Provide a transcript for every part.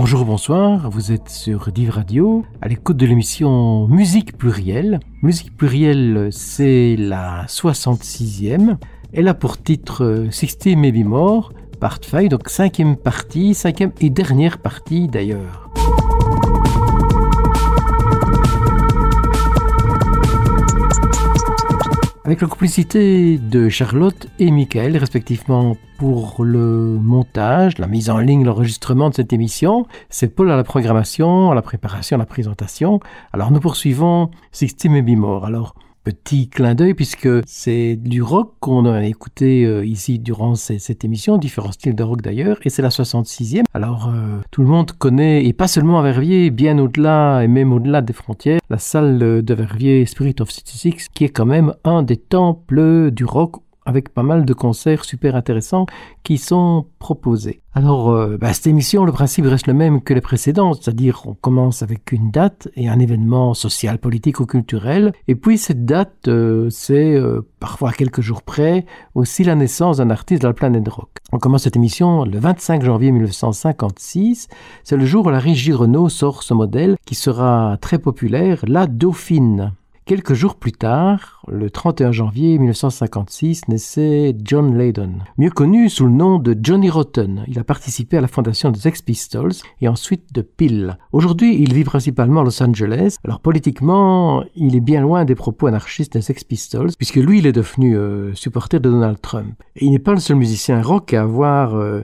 Bonjour, bonsoir, vous êtes sur Div Radio, à l'écoute de l'émission Musique plurielle. Musique plurielle, c'est la 66e. Elle a pour titre 60 Maybe More, Part 5, donc cinquième partie, cinquième et dernière partie d'ailleurs. Avec la complicité de Charlotte et Michael, respectivement pour le montage, la mise en ligne, l'enregistrement de cette émission, c'est Paul à la programmation, à la préparation, à la présentation. Alors nous poursuivons Sixty Maybe More. Alors petit clin d'œil puisque c'est du rock qu'on a écouté euh, ici durant cette émission, différents styles de rock d'ailleurs, et c'est la 66e. Alors euh, tout le monde connaît, et pas seulement à Verviers, bien au-delà et même au-delà des frontières, la salle de Verviers Spirit of 66 qui est quand même un des temples du rock avec pas mal de concerts super intéressants qui sont proposés. Alors, euh, bah, cette émission, le principe reste le même que les précédentes, c'est-à-dire on commence avec une date et un événement social, politique ou culturel, et puis cette date, euh, c'est euh, parfois quelques jours près aussi la naissance d'un artiste de la planète rock. On commence cette émission le 25 janvier 1956, c'est le jour où la régie Renault sort ce modèle qui sera très populaire, la Dauphine. Quelques jours plus tard, le 31 janvier 1956, naissait John Lydon, mieux connu sous le nom de Johnny Rotten. Il a participé à la fondation des Sex Pistols et ensuite de Pill. Aujourd'hui, il vit principalement à Los Angeles. Alors politiquement, il est bien loin des propos anarchistes des Sex Pistols, puisque lui, il est devenu euh, supporter de Donald Trump. Et il n'est pas le seul musicien rock à avoir euh,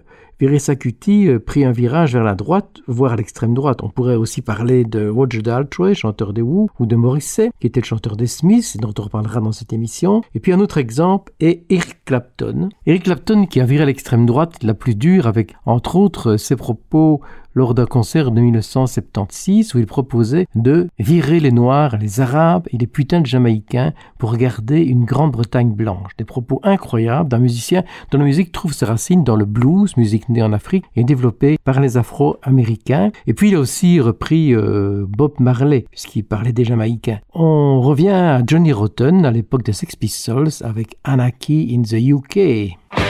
Sakuti euh, prit un virage vers la droite, voire à l'extrême droite. On pourrait aussi parler de Roger Daltrey, chanteur des Who, ou de Morrissey, qui était le chanteur des Smiths, dont on reparlera dans cette émission. Et puis un autre exemple est Eric Clapton. Eric Clapton qui a viré à l'extrême droite la plus dure avec, entre autres, ses propos lors d'un concert de 1976 où il proposait de virer les Noirs, les Arabes et les putains de Jamaïcains pour garder une Grande-Bretagne blanche. Des propos incroyables d'un musicien dont la musique trouve ses racines dans le blues, musique née en Afrique et développée par les Afro-Américains. Et puis il a aussi repris euh, Bob Marley puisqu'il parlait des Jamaïcains. On revient à Johnny Rotten à l'époque des Sex Pistols avec Anarchy in the UK.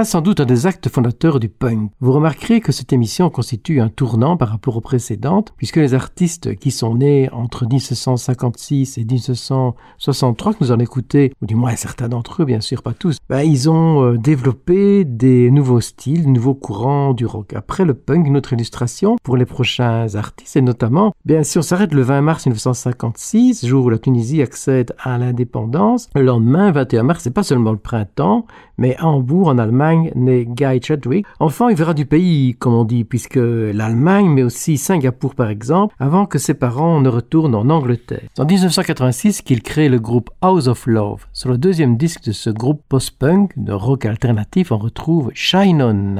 Voilà sans doute un des actes fondateurs du punk. Vous remarquerez que cette émission constitue un tournant par rapport aux précédentes, puisque les artistes qui sont nés entre 1956 et 1963, que nous en écouté, ou du moins certains d'entre eux, bien sûr, pas tous, ben, ils ont euh, développé des nouveaux styles, de nouveaux courants du rock. Après le punk, notre illustration pour les prochains artistes, et notamment, bien si on s'arrête le 20 mars 1956, jour où la Tunisie accède à l'indépendance, le lendemain, 21 mars, c'est pas seulement le printemps, mais à Hambourg, en Allemagne, naît Guy Chadwick. Enfant, il verra du pays, comme on dit, puisque l'Allemagne, mais aussi Singapour par exemple, avant que ses parents ne retournent en Angleterre. C'est en 1986 qu'il crée le groupe House of Love. Sur le deuxième disque de ce groupe post-punk de rock alternatif, on retrouve Shine On.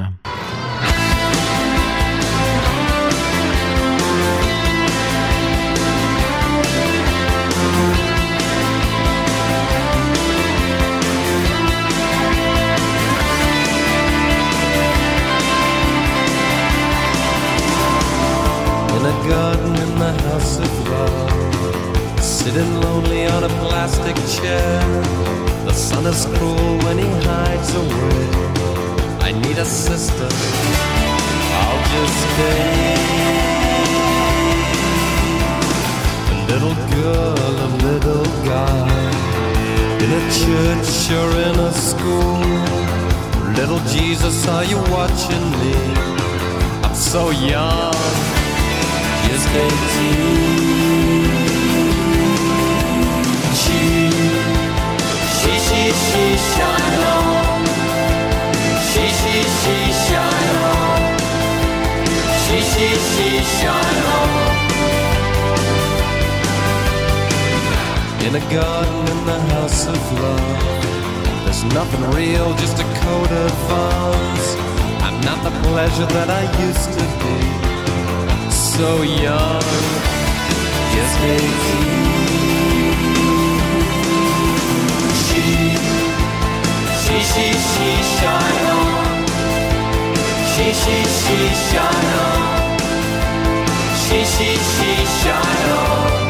Sitting lonely on a plastic chair. The sun is cruel when he hides away. I need a sister. I'll just stay. A little girl, a little guy. In a church or in a school. Little Jesus, are you watching me? I'm so young, just 18. In a garden in the house of love, there's nothing real, just a coat of arms. I'm not the pleasure that I used to be. So young, just 18. she, she, she, shine on. She, she, she, shine on. She, she, she, shine on.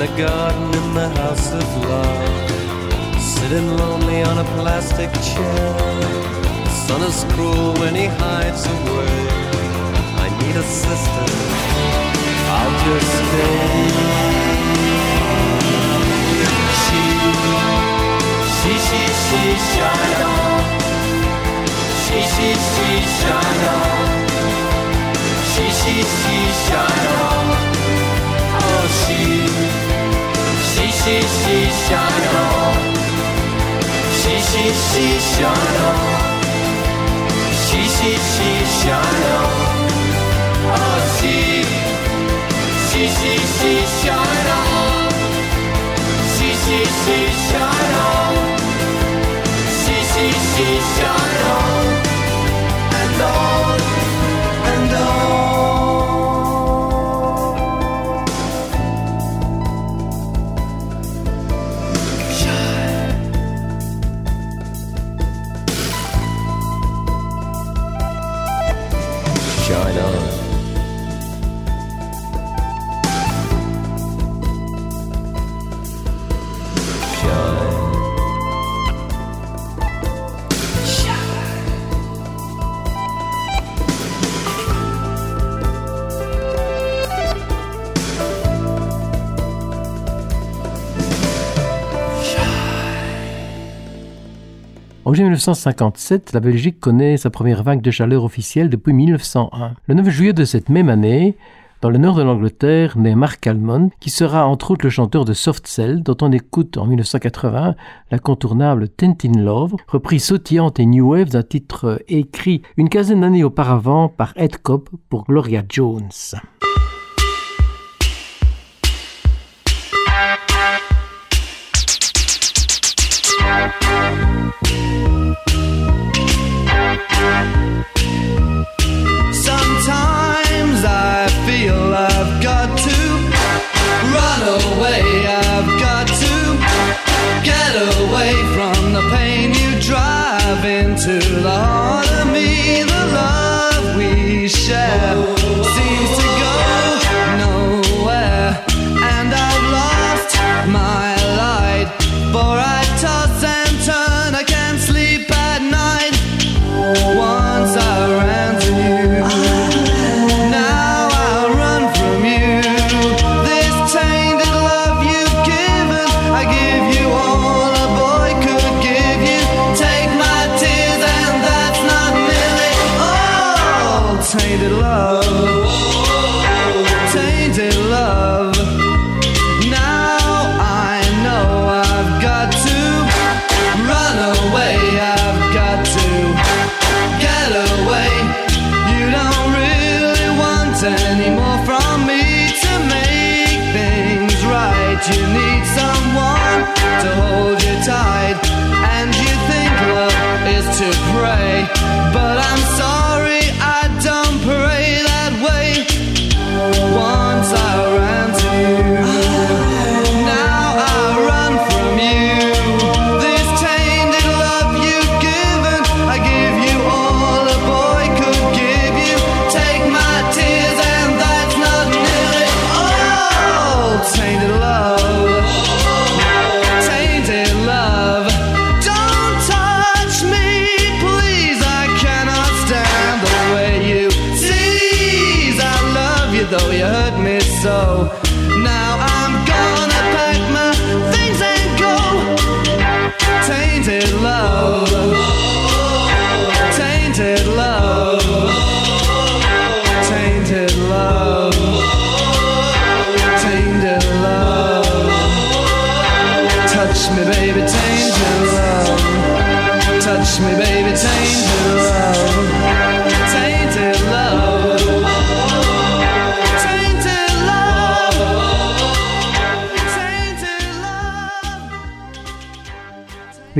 In a garden in the house of love Sitting lonely on a plastic chair. The sun is cruel when he hides away. I need a sister. I'll just stay. She, she, she, she, shine on. She, she, she, shine on. She, she, she, shine on. Oh, she, 西西向荣，西西西向荣，西西西向荣，哦西，西西西向荣，西西西向荣，西西西向荣，and on。En 1957, la Belgique connaît sa première vague de chaleur officielle depuis 1901. Le 9 juillet de cette même année, dans le nord de l'Angleterre, naît Mark Almond, qui sera entre autres le chanteur de Soft Cell, dont on écoute en 1980 l'incontournable Tintin Love, reprise sautillante et new wave d'un titre écrit une quinzaine d'années auparavant par Ed Cobb pour Gloria Jones. Run away, I've got to get away from the pain.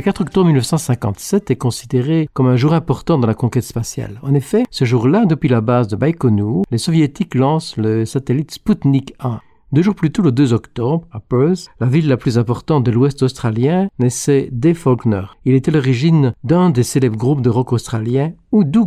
Le 4 octobre 1957 est considéré comme un jour important dans la conquête spatiale. En effet, ce jour-là, depuis la base de Baïkonour, les soviétiques lancent le satellite Sputnik 1. Deux jours plus tôt, le 2 octobre, à Perth, la ville la plus importante de l'Ouest australien, naissait Dave Faulkner. Il était l'origine d'un des célèbres groupes de rock australiens, Oudou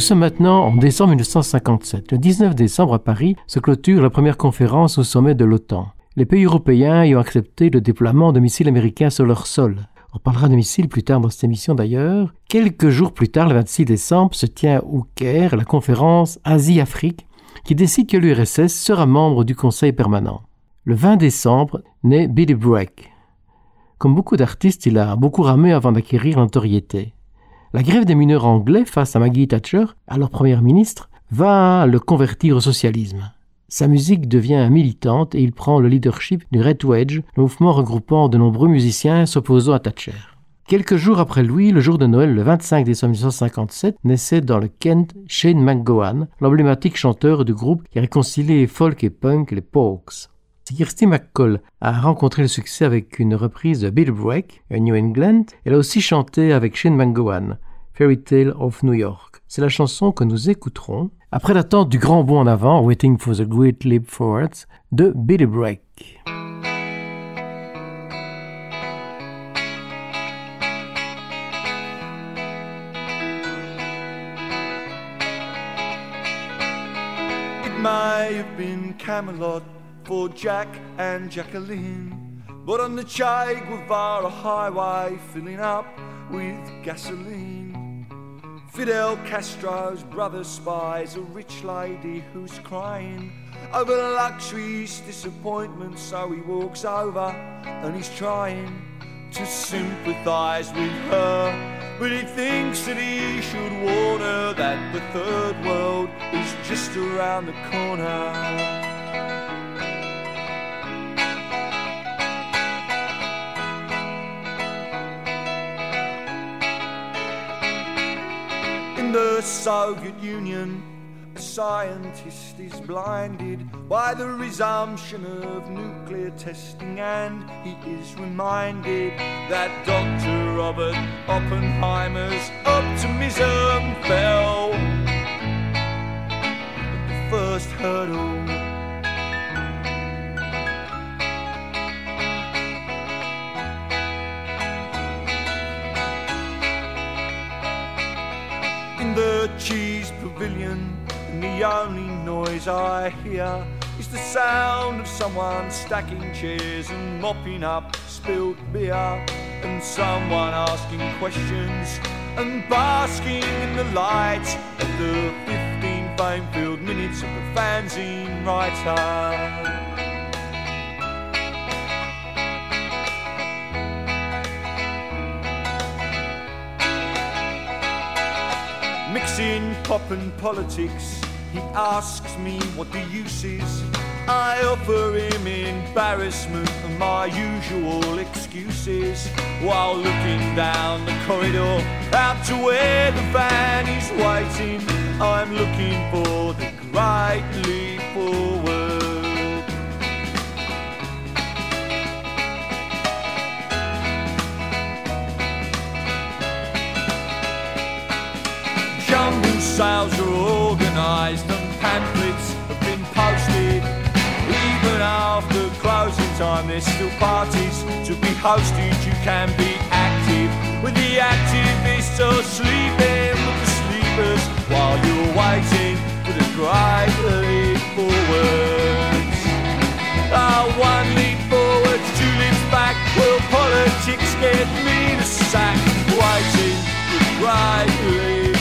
Nous sommes maintenant en décembre 1957. Le 19 décembre à Paris se clôture la première conférence au sommet de l'OTAN. Les pays européens y ont accepté le déploiement de missiles américains sur leur sol. On parlera de missiles plus tard dans cette émission d'ailleurs. Quelques jours plus tard, le 26 décembre, se tient au Caire la conférence Asie-Afrique qui décide que l'URSS sera membre du Conseil permanent. Le 20 décembre naît Billy Bragg. Comme beaucoup d'artistes, il a beaucoup ramé avant d'acquérir l'autorité. La grève des mineurs anglais face à Maggie Thatcher, alors première ministre, va le convertir au socialisme. Sa musique devient militante et il prend le leadership du Red Wedge, le mouvement regroupant de nombreux musiciens s'opposant à Thatcher. Quelques jours après lui, le jour de Noël, le 25 décembre 1957, naissait dans le Kent Shane McGowan, l'emblématique chanteur du groupe qui a réconcilié folk et punk, les Pogues. Kirsty McCall a rencontré le succès avec une reprise de Bill Break, New England. Elle a aussi chanté avec Shane McGowan, Fairy Tale of New York. C'est la chanson que nous écouterons après l'attente du grand bond en avant, Waiting for the Great Leap Forward, de Billy Bragg. It have been Camelot for Jack and Jacqueline, but on the Che Guevara highway filling up with gasoline. Fidel Castro's brother spies a rich lady who's crying over luxury's disappointment, so he walks over and he's trying to sympathize with her. But he thinks that he should warn her that the third world is just around the corner. The Soviet Union, a scientist is blinded by the resumption of nuclear testing, and he is reminded that Dr. Robert Oppenheimer's optimism fell at the first hurdle. The cheese pavilion, and the only noise I hear is the sound of someone stacking chairs and mopping up spilled beer, and someone asking questions and basking in the light of the 15 fame-filled minutes of the fanzine writer. Mixing pop and politics, he asks me what the use is. I offer him embarrassment and my usual excuses while looking down the corridor out to where the van is waiting. I'm looking for the great leap forward. Sales are organised and pamphlets have been posted. Even after closing time, there's still parties to be hosted. You can be active with the activists or sleeping with the sleepers while you're waiting for the great leap forwards. Oh, one leap forwards, two leaps back. Will politics get me to sack? Waiting for the great leap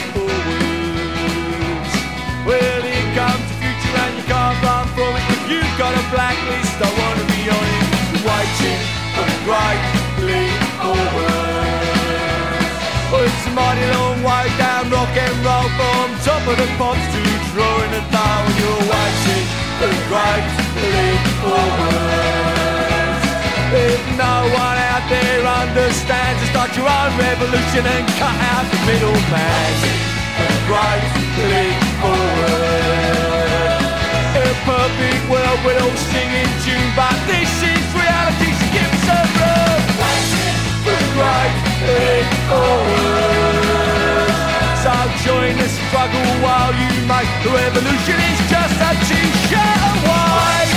well, here comes the future and you can't run from it. If you've got a blacklist, I wanna be on it. Waiting for the great leap forward. Well, it's a mighty long way down rock and roll from top of the pops to drawing a dial when you're waiting for the great leap forward. If no one out there understands, start your own revolution and cut out the middleman brightly forward. In a perfect world, we're all singing tune, but this is reality. So give us a love. Brightly forward. So join the struggle while you make the revolution is just a t-shirt away.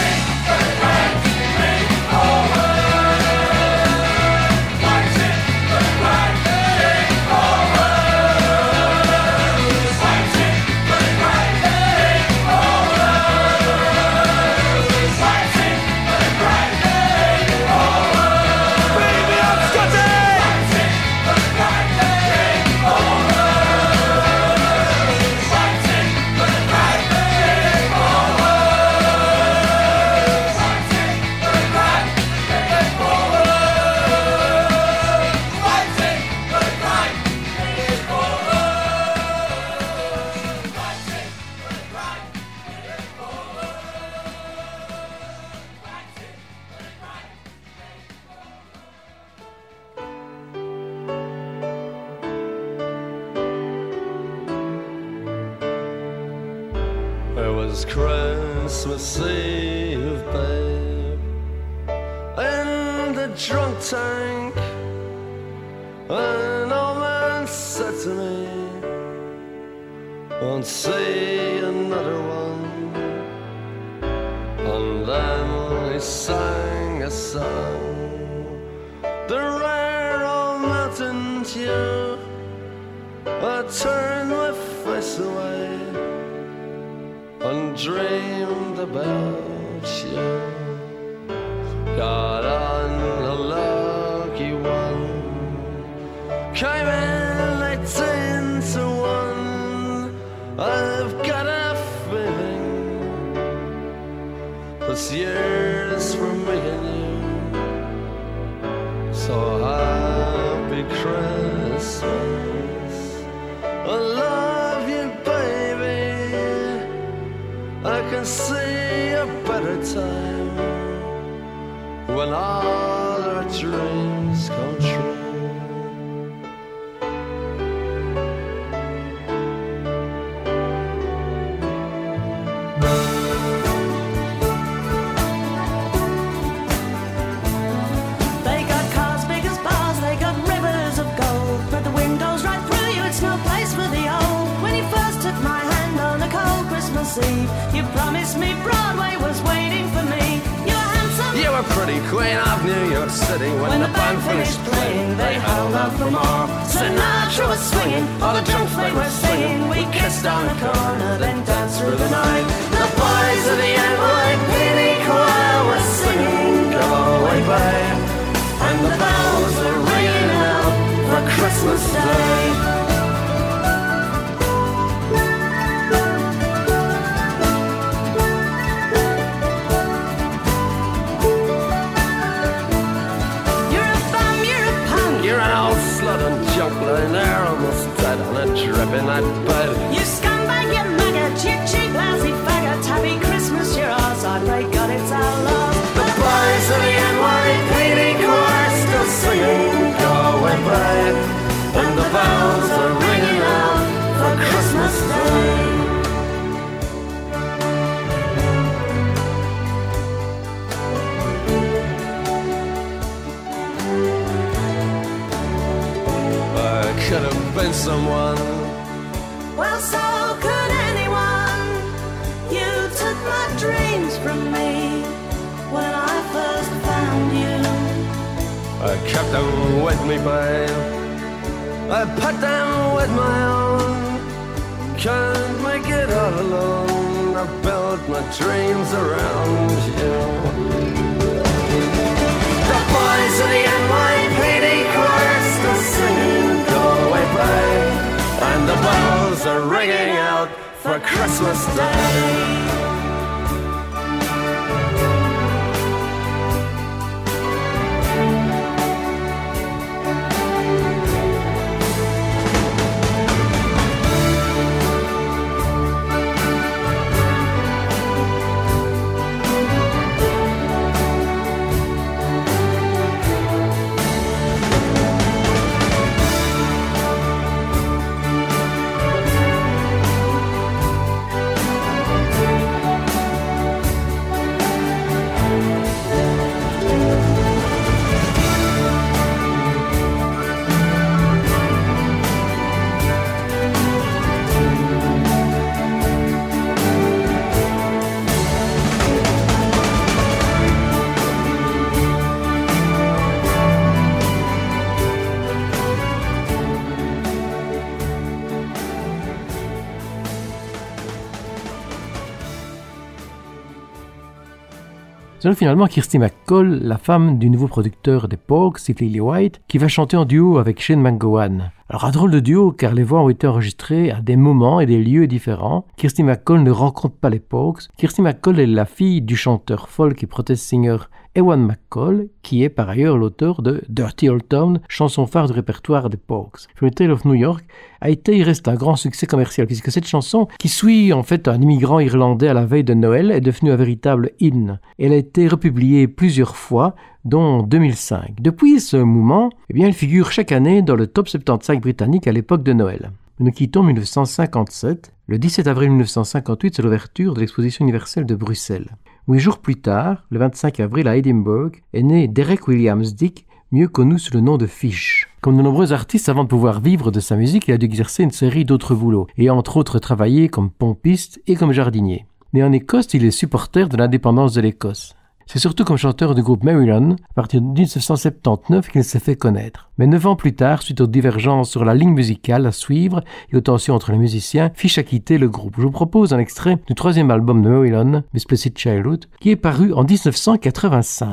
Are ringing out for Christmas Day. Finalement Kirsty McCall, la femme du nouveau producteur des Pogues, Steve Lily White, qui va chanter en duo avec Shane McGowan. Alors un drôle de duo car les voix ont été enregistrées à des moments et des lieux différents. Kirsty McCall ne rencontre pas les Pogues. Kirsty McCall est la fille du chanteur folk et protest singer Ewan McCall, qui est par ailleurs l'auteur de Dirty Old Town, chanson phare du répertoire des Pogues. From the Tale of New York a été et reste un grand succès commercial, puisque cette chanson, qui suit en fait un immigrant irlandais à la veille de Noël, est devenue un véritable hymne. Elle a été republiée plusieurs fois, dont 2005. Depuis ce moment, eh bien, elle figure chaque année dans le top 75 britannique à l'époque de Noël. Nous quittons 1957. Le 17 avril 1958, c'est l'ouverture de l'exposition universelle de Bruxelles. Huit jours plus tard, le 25 avril à Edinburgh, est né Derek Williams Dick, mieux connu sous le nom de Fish. Comme de nombreux artistes, avant de pouvoir vivre de sa musique, il a dû exercer une série d'autres boulots, et entre autres travailler comme pompiste et comme jardinier. Né en Écosse, il est supporter de l'indépendance de l'Écosse. C'est surtout comme chanteur du groupe Maryland, à partir de 1979, qu'il s'est fait connaître. Mais neuf ans plus tard, suite aux divergences sur la ligne musicale à suivre et aux tensions entre les musiciens, Fish a quitté le groupe. Je vous propose un extrait du troisième album de Maryland, Misplicit Childhood, qui est paru en 1985.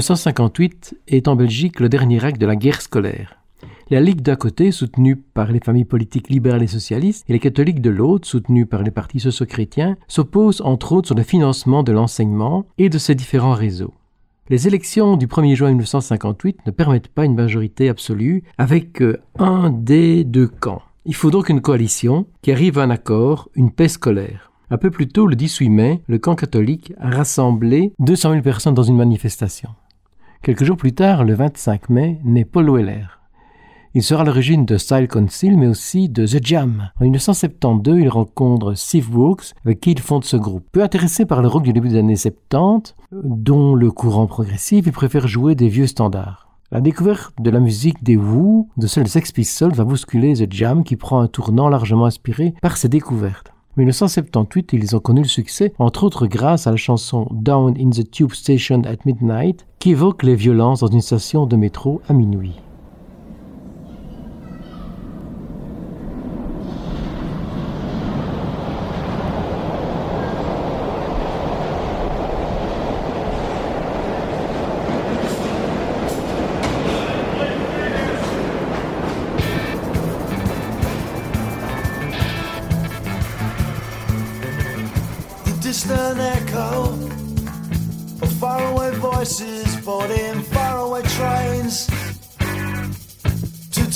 1958 est en Belgique le dernier acte de la guerre scolaire. La Ligue d'un côté, soutenue par les familles politiques libérales et socialistes, et les catholiques de l'autre, soutenus par les partis socio-chrétiens, s'opposent entre autres sur le financement de l'enseignement et de ses différents réseaux. Les élections du 1er juin 1958 ne permettent pas une majorité absolue avec euh, un des deux camps. Il faut donc une coalition qui arrive à un accord, une paix scolaire. Un peu plus tôt, le 18 mai, le camp catholique a rassemblé 200 000 personnes dans une manifestation. Quelques jours plus tard, le 25 mai, naît Paul Weller. Il sera à l'origine de Style Council, mais aussi de The Jam. En 1972, il rencontre Steve Brooks, avec qui il fonde ce groupe. Peu intéressé par le rock du début des années 70, dont le courant progressif, il préfère jouer des vieux standards. La découverte de la musique des Who, de celle des Sex Pistols, va bousculer The Jam, qui prend un tournant largement inspiré par ces découvertes. En 1978, ils ont connu le succès, entre autres grâce à la chanson Down in the Tube Station at Midnight, qui évoque les violences dans une station de métro à minuit.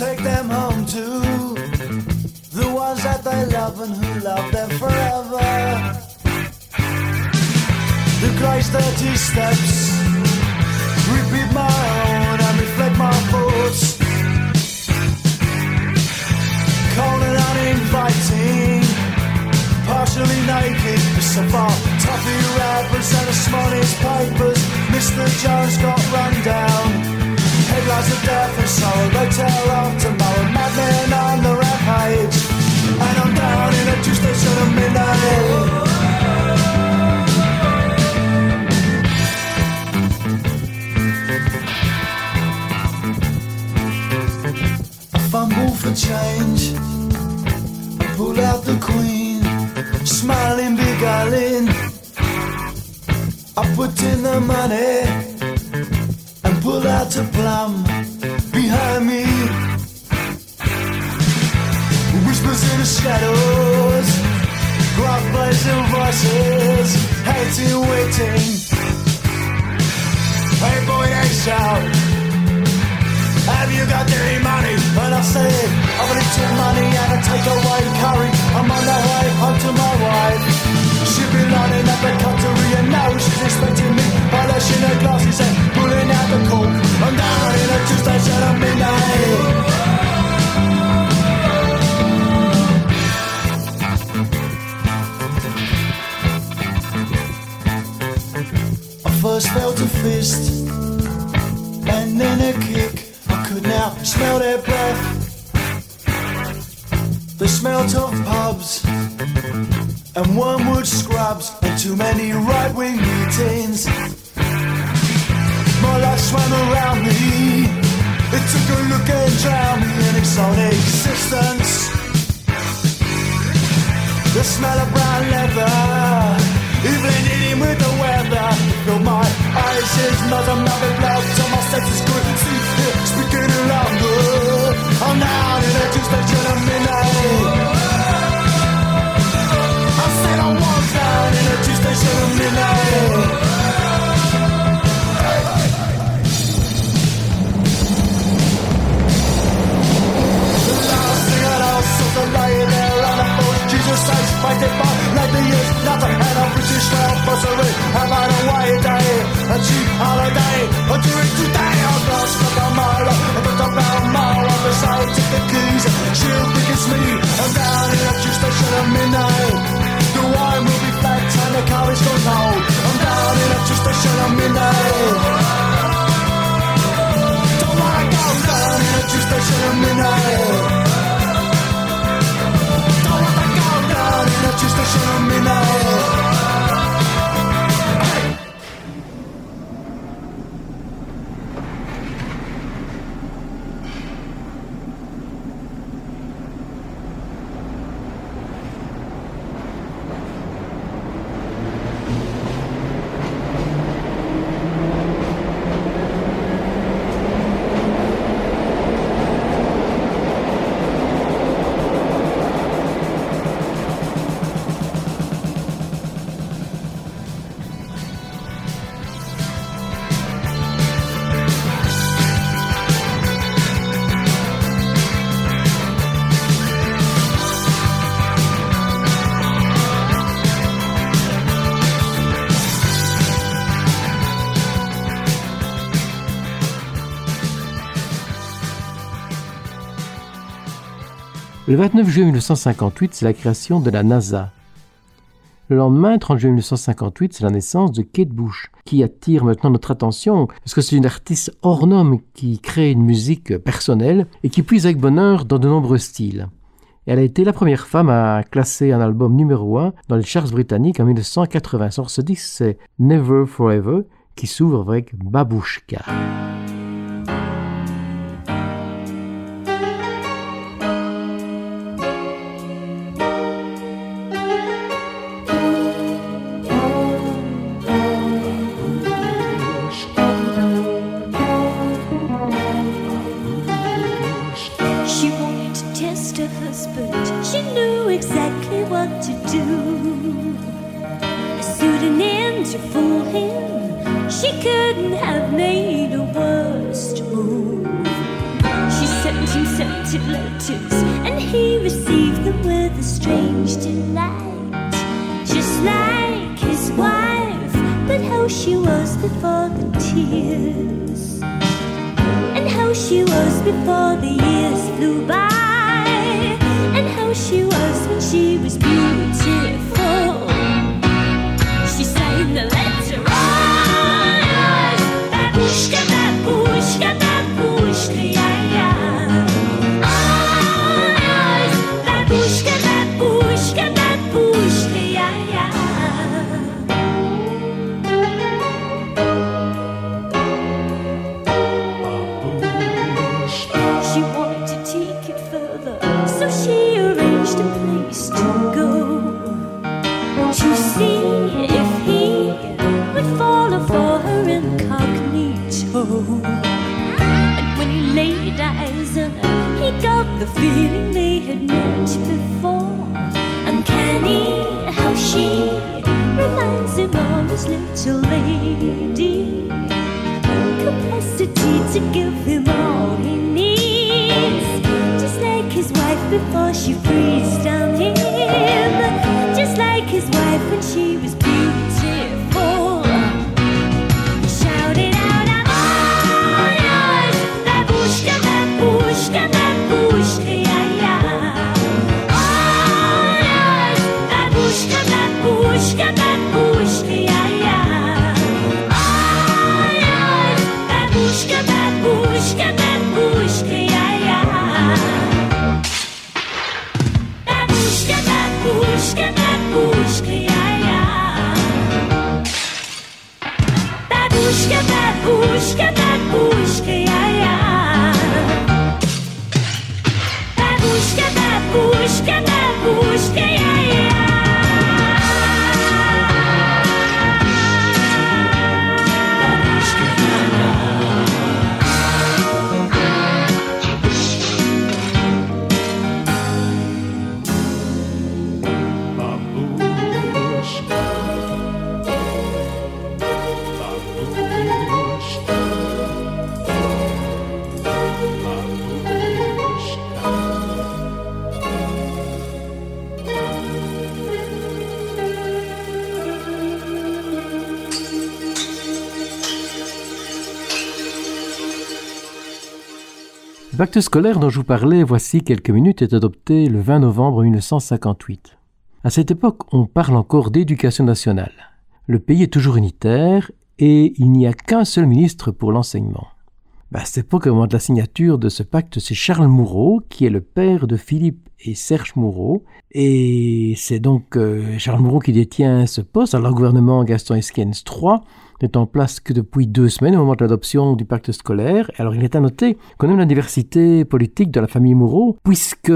Take them home to the ones that they love and who love them forever. The grey's dirty steps repeat my own and reflect my thoughts. Cold and uninviting partially naked. So far, toffee rappers and the smallest papers. Mr. Jones got run down. Headlines of death and sorrow, they tell of tomorrow. Madmen on the rampage. And I'm down in a two station of midnight. I fumble for change. I pull out the queen smiling, beguiling. I put in the money and pull out a plum behind me. Whispers in the shadows, gruff blazing voices, hating, waiting. Hey boy, they shout. Have you got any money? And I said, I've got some money and I take away curry. I'm on the way home to my wife. She's been lining up the cutlery and now she's expecting me. Polishing her glasses and pulling out the cork. I'm down in a two station at midnight. I first felt a fist and then a kick. I could now smell their breath. The smelt of pubs and wormwood scrubs and too many right wing meetings. My life swam around me. It took a look and drowned me in its own existence. The smell of brown leather, even eating with the weather. Fill my eyes, and mouth with blood. Till my senses couldn't see it, speaking longer. I'm down in a of midnight said I was down in station midnight. On the Jesus fight it like the years, nothing, and I'm British, well, bursary, I'm on a white day, a cheap holiday, a jury today, I'm lost for the mile, I take the keys, she'll think it's me, I'm down in a tube station at midnight. war movie flights and the car is so loud. I'm down in a tube station at midnight. Don't wanna go down in a tube station at midnight. Don't wanna go down in a tube station at midnight. Le 29 juillet 1958, c'est la création de la NASA. Le lendemain, 30 juillet 1958, c'est la naissance de Kate Bush, qui attire maintenant notre attention, parce que c'est une artiste hors norme qui crée une musique personnelle et qui puise avec bonheur dans de nombreux styles. Elle a été la première femme à classer un album numéro 1 dans les charts britanniques en 1980. Sur ce disque, c'est Never Forever, qui s'ouvre avec Babushka. Pacte scolaire dont je vous parlais voici quelques minutes est adopté le 20 novembre 1958. À cette époque, on parle encore d'éducation nationale. Le pays est toujours unitaire et il n'y a qu'un seul ministre pour l'enseignement. Ben, à cette époque, au moment de la signature de ce pacte, c'est Charles Moureau qui est le père de Philippe et Serge Moureau. Et c'est donc euh, Charles Moureau qui détient ce poste. Alors, gouvernement Gaston Esquens III n'est en place que depuis deux semaines au moment de l'adoption du pacte scolaire. Alors, il est à noter qu'on aime la diversité politique de la famille Moureau, puisque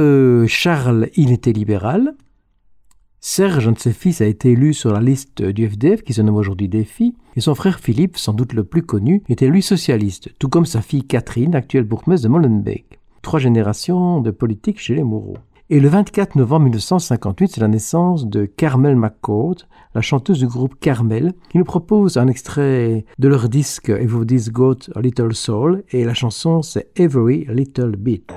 Charles, il était libéral. Serge, un de ses fils, a été élu sur la liste du FDF, qui se nomme aujourd'hui DEFI, et son frère Philippe, sans doute le plus connu, était lui socialiste, tout comme sa fille Catherine, actuelle bourgmestre de Molenbeek. Trois générations de politique chez les Moureaux. Et le 24 novembre 1958, c'est la naissance de Carmel McCord, la chanteuse du groupe Carmel, qui nous propose un extrait de leur disque Everybody's Got a Little Soul, et la chanson c'est Every Little Bit.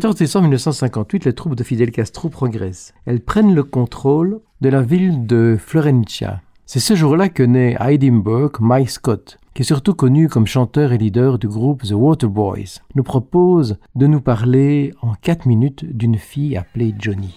14 décembre 1958, les troupes de Fidel Castro progressent. Elles prennent le contrôle de la ville de Florencia. C'est ce jour-là que naît à Edinburgh Mike Scott, qui est surtout connu comme chanteur et leader du groupe The Waterboys, nous propose de nous parler en 4 minutes d'une fille appelée Johnny.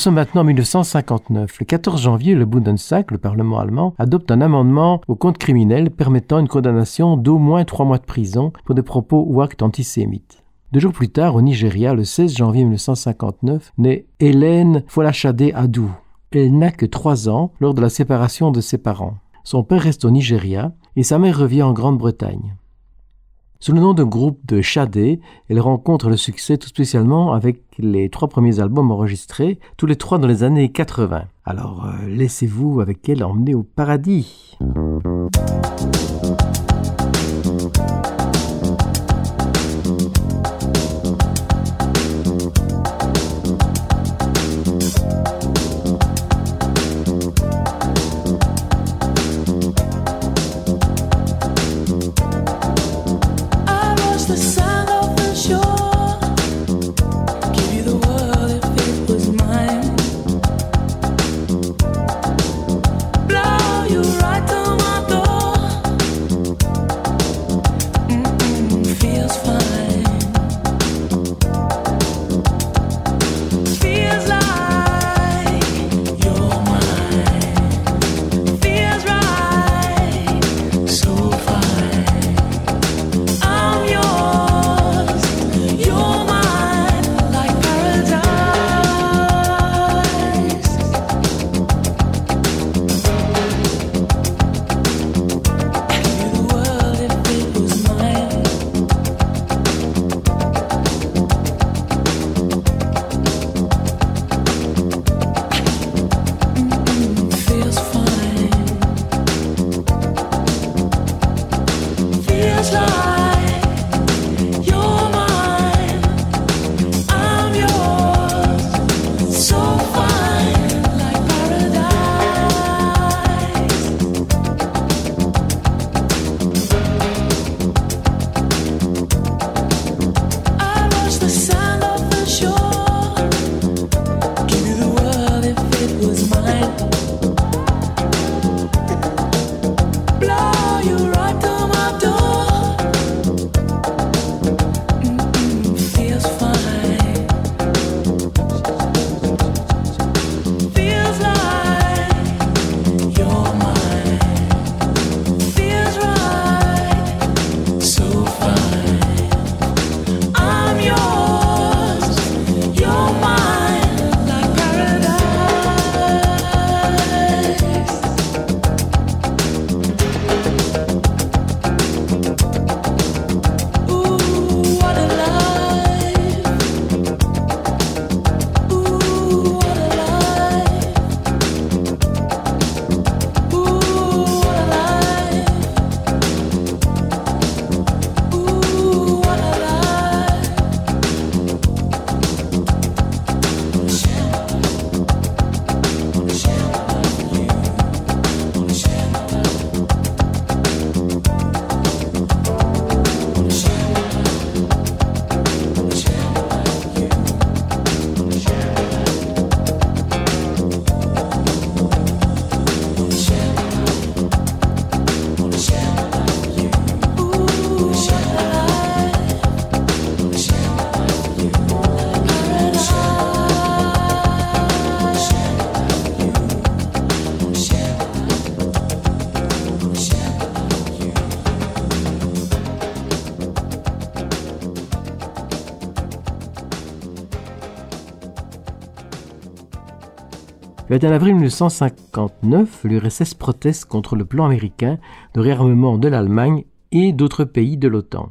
Sommes maintenant en 1959. Le 14 janvier, le Bundestag, le Parlement allemand, adopte un amendement au code criminel permettant une condamnation d'au moins trois mois de prison pour des propos ou actes antisémites. Deux jours plus tard, au Nigeria, le 16 janvier 1959, naît Hélène Folashade Adou. Elle n'a que trois ans lors de la séparation de ses parents. Son père reste au Nigeria et sa mère revient en Grande-Bretagne. Sous le nom de groupe de Shadé, elle rencontre le succès tout spécialement avec les trois premiers albums enregistrés, tous les trois dans les années 80. Alors euh, laissez-vous avec elle emmener au paradis. 21 avril 1959, l'URSS proteste contre le plan américain de réarmement de l'Allemagne et d'autres pays de l'OTAN.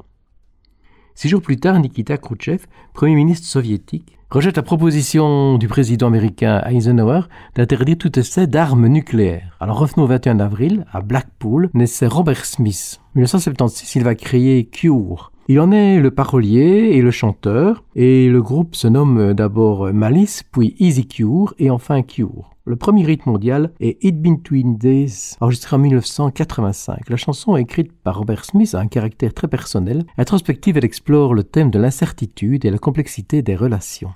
Six jours plus tard, Nikita Khrouchtchev, Premier ministre soviétique, rejette la proposition du président américain Eisenhower d'interdire tout essai d'armes nucléaires. Alors revenons au 21 avril, à Blackpool, naissait Robert Smith. En 1976, il va créer Cure. Il en est le parolier et le chanteur, et le groupe se nomme d'abord Malice, puis Easy Cure, et enfin Cure. Le premier hit mondial est It Been Twin Days, enregistré en 1985. La chanson écrite par Robert Smith a un caractère très personnel. Introspective, elle explore le thème de l'incertitude et la complexité des relations.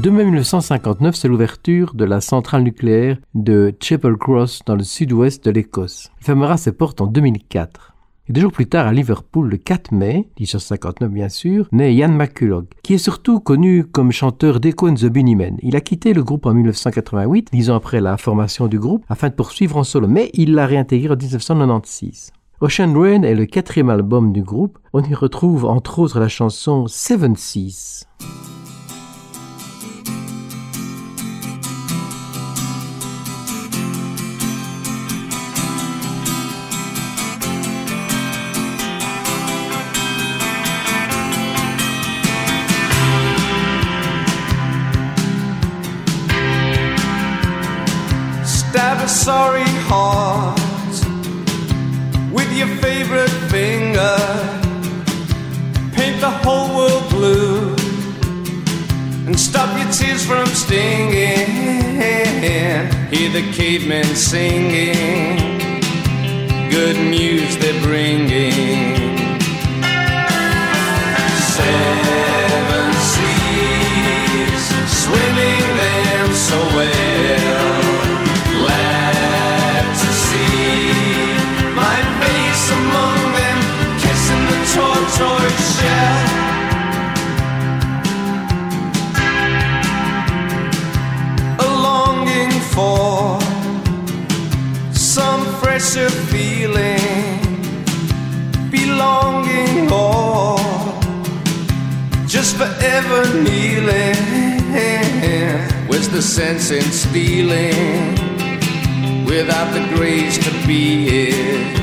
2 mai 1959, c'est l'ouverture de la centrale nucléaire de Chapel Cross dans le sud-ouest de l'Écosse. Il fermera ses portes en 2004. Et deux jours plus tard, à Liverpool, le 4 mai, 1959 bien sûr, naît Ian McCulloch, qui est surtout connu comme chanteur d'Echo and the Bunnymen. Il a quitté le groupe en 1988, dix ans après la formation du groupe, afin de poursuivre en solo, mais il l'a réintégré en 1996. Ocean Rain est le quatrième album du groupe. On y retrouve entre autres la chanson Seven Seas. Sorry heart with your favorite finger. Paint the whole world blue and stop your tears from stinging. Hear the cavemen singing. Good news they're bringing. Fresher feeling, belonging or just forever kneeling. Where's the sense in stealing without the grace to be it?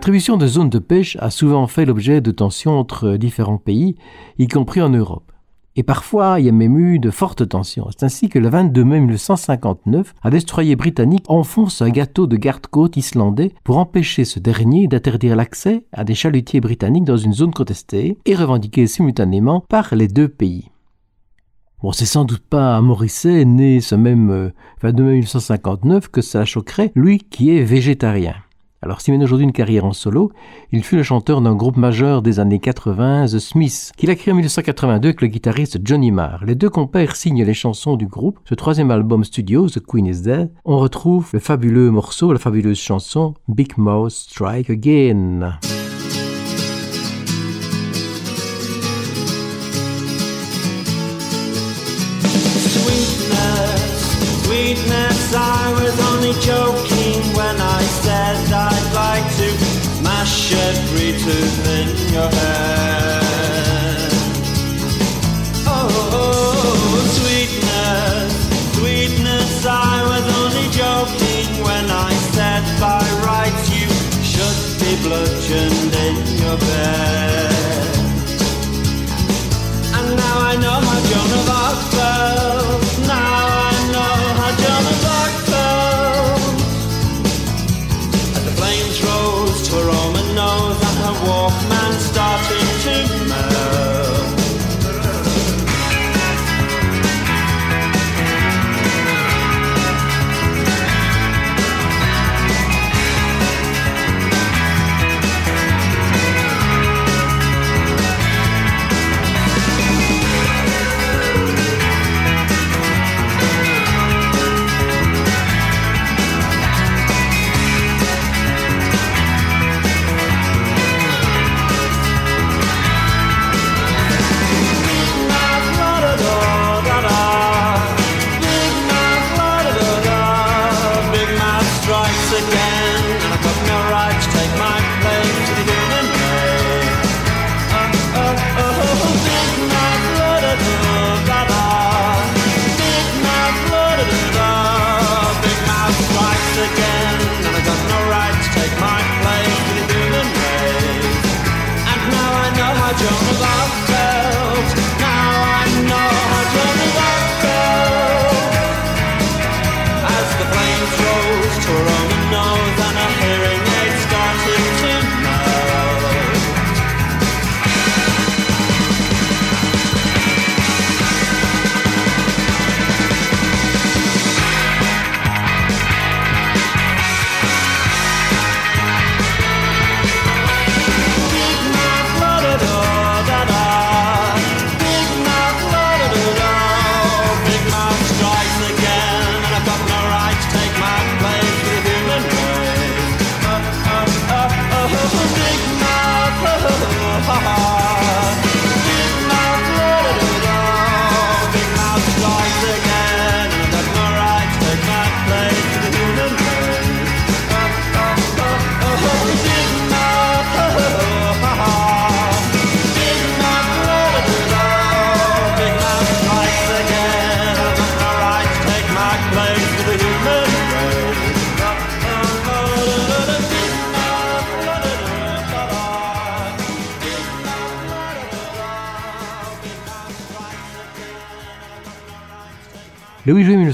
L'attribution de zones de pêche a souvent fait l'objet de tensions entre différents pays, y compris en Europe. Et parfois, il y a même eu de fortes tensions. C'est ainsi que le 22 mai 1959, un destroyer britannique enfonce un gâteau de garde-côte islandais pour empêcher ce dernier d'interdire l'accès à des chalutiers britanniques dans une zone contestée et revendiquée simultanément par les deux pays. Bon, c'est sans doute pas à Morisset, né ce même euh, 22 mai 1959, que ça choquerait, lui qui est végétarien. Alors s'il mène aujourd'hui une carrière en solo, il fut le chanteur d'un groupe majeur des années 80, The Smiths, qu'il a créé en 1982 avec le guitariste Johnny Marr. Les deux compères signent les chansons du groupe. Ce troisième album studio, The Queen is Dead, on retrouve le fabuleux morceau, la fabuleuse chanson Big Mouth Strike Again. and return in your hand.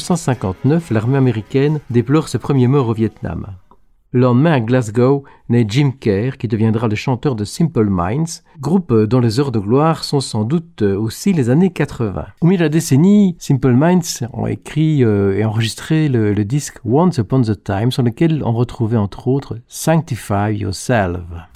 1959, l'armée américaine déplore ses premiers morts au Vietnam. Le lendemain à Glasgow naît Jim Kerr, qui deviendra le chanteur de Simple Minds, groupe dont les heures de gloire sont sans doute aussi les années 80. Au milieu de la décennie, Simple Minds ont écrit euh, et enregistré le, le disque Once Upon the Time, sur lequel on retrouvait entre autres Sanctify Yourself.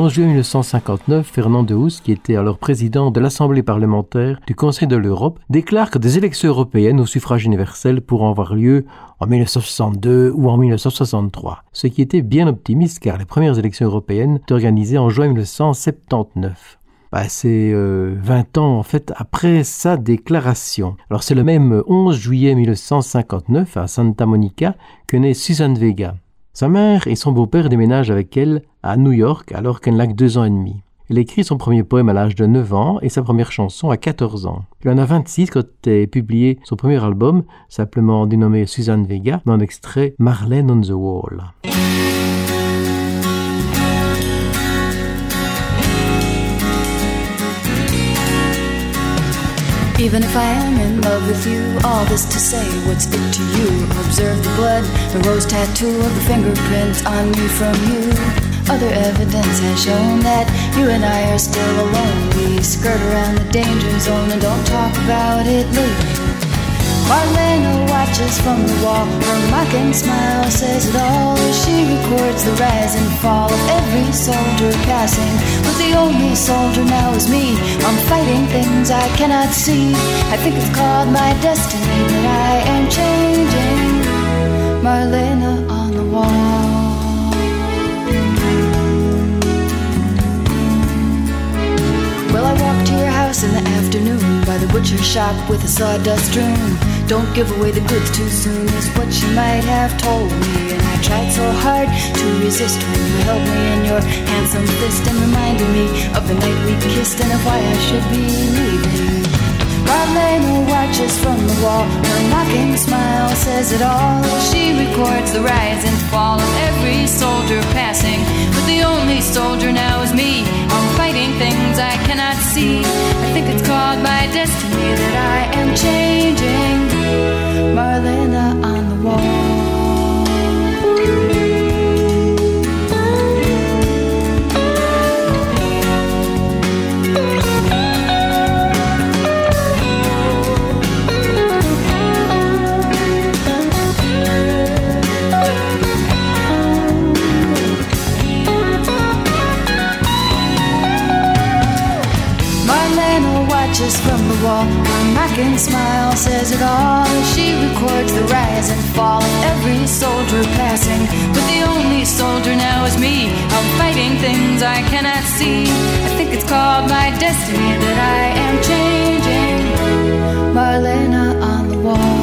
11 juillet 1959, Fernand de Housse, qui était alors président de l'Assemblée parlementaire du Conseil de l'Europe, déclare que des élections européennes au suffrage universel pourront avoir lieu en 1962 ou en 1963, ce qui était bien optimiste car les premières élections européennes étaient organisées en juin 1979. Bah, c'est euh, 20 ans en fait après sa déclaration. Alors c'est le même 11 juillet 1959 à Santa Monica que naît Susan Vega. Sa mère et son beau-père déménagent avec elle à New York alors qu'elle n'a que deux ans et demi. Il écrit son premier poème à l'âge de 9 ans et sa première chanson à 14 ans. Il en a 26 quand est publié son premier album, simplement dénommé Suzanne Vega, dans l'extrait Marlene on the Wall. Even if I am in love with you, all this to say, what's it to you? Observe the blood, the rose tattoo of the fingerprints on me from you. Other evidence has shown that you and I are still alone. We skirt around the danger zone and don't talk about it lately. Marlena watches from the wall. Her mocking smile says it all she records the rise and fall of every soldier passing. But the only soldier now is me. I'm fighting things I cannot see. I think it's called my destiny that I am changing. Marlena on the wall. Well, I walked house in the afternoon by the butcher shop with a sawdust room. Don't give away the goods too soon, is what she might have told me. And I tried so hard to resist when you held me in your handsome fist and reminded me of the night we kissed and of why I should be leaving. Marlena watches from the wall. Her mocking smile says it all. She records the rise and fall of every soldier passing. But the only soldier now is me. I'm fighting things I cannot see. I think it's called my destiny that I am changing. Marlena mocking smile says it all she records the rise and fall of every soldier passing. But the only soldier now is me. I'm fighting things I cannot see. I think it's called my destiny that I am changing. Marlena on the wall.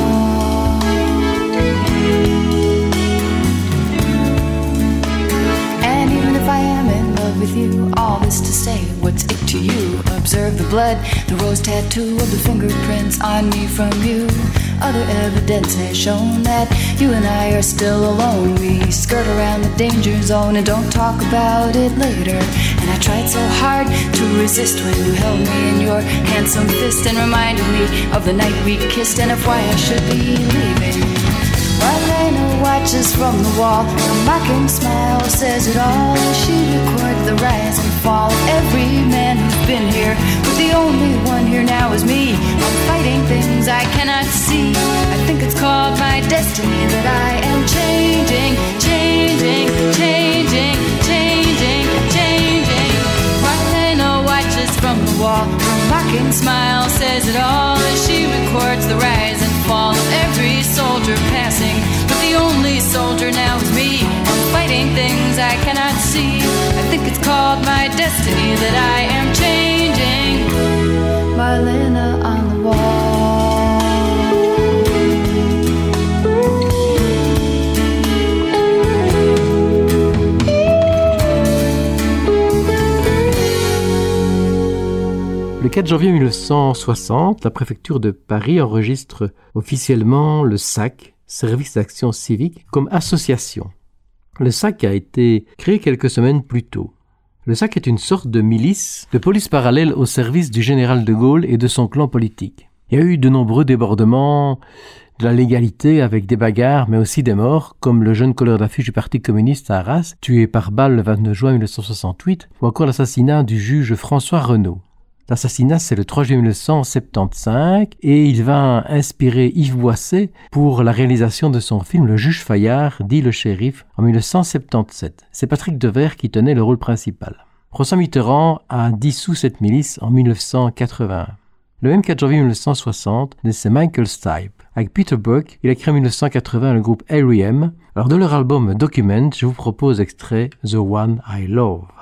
Love with you, all this to say, what's it to you? Observe the blood, the rose tattoo of the fingerprints on me from you. Other evidence has shown that you and I are still alone. We skirt around the danger zone and don't talk about it later. And I tried so hard to resist when you held me in your handsome fist and reminded me of the night we kissed and of why I should be leaving. Marlena watches from the wall. A mocking smile says it all. She records the rise and fall of every man who's been here. But the only one here now is me. I'm fighting things I cannot see. I think it's called my destiny that I am changing, changing, changing, changing, changing. Marlena watches from the wall. Her mocking smile says it all as she records the rise fall of every soldier passing. But the only soldier now is me. I'm fighting things I cannot see. I think it's called my destiny that I am changing. Marlena Le 4 janvier 1960, la préfecture de Paris enregistre officiellement le SAC, Service d'action civique, comme association. Le SAC a été créé quelques semaines plus tôt. Le SAC est une sorte de milice, de police parallèle au service du général de Gaulle et de son clan politique. Il y a eu de nombreux débordements de la légalité avec des bagarres, mais aussi des morts, comme le jeune colleur d'affiche du Parti communiste à Arras, tué par balle le 29 juin 1968, ou encore l'assassinat du juge François Renaud. L'assassinat, c'est le 3 juillet 1975 et il va inspirer Yves Boisset pour la réalisation de son film Le juge Fayard, dit le shérif, en 1977. C'est Patrick Devers qui tenait le rôle principal. François Mitterrand a dissous cette milice en 1981. Le même 4 janvier 1960, c'est Michael Stipe. Avec Peter Buck, il a créé en 1980 le groupe R.E.M. Alors de leur album Document, je vous propose extrait The One I Love.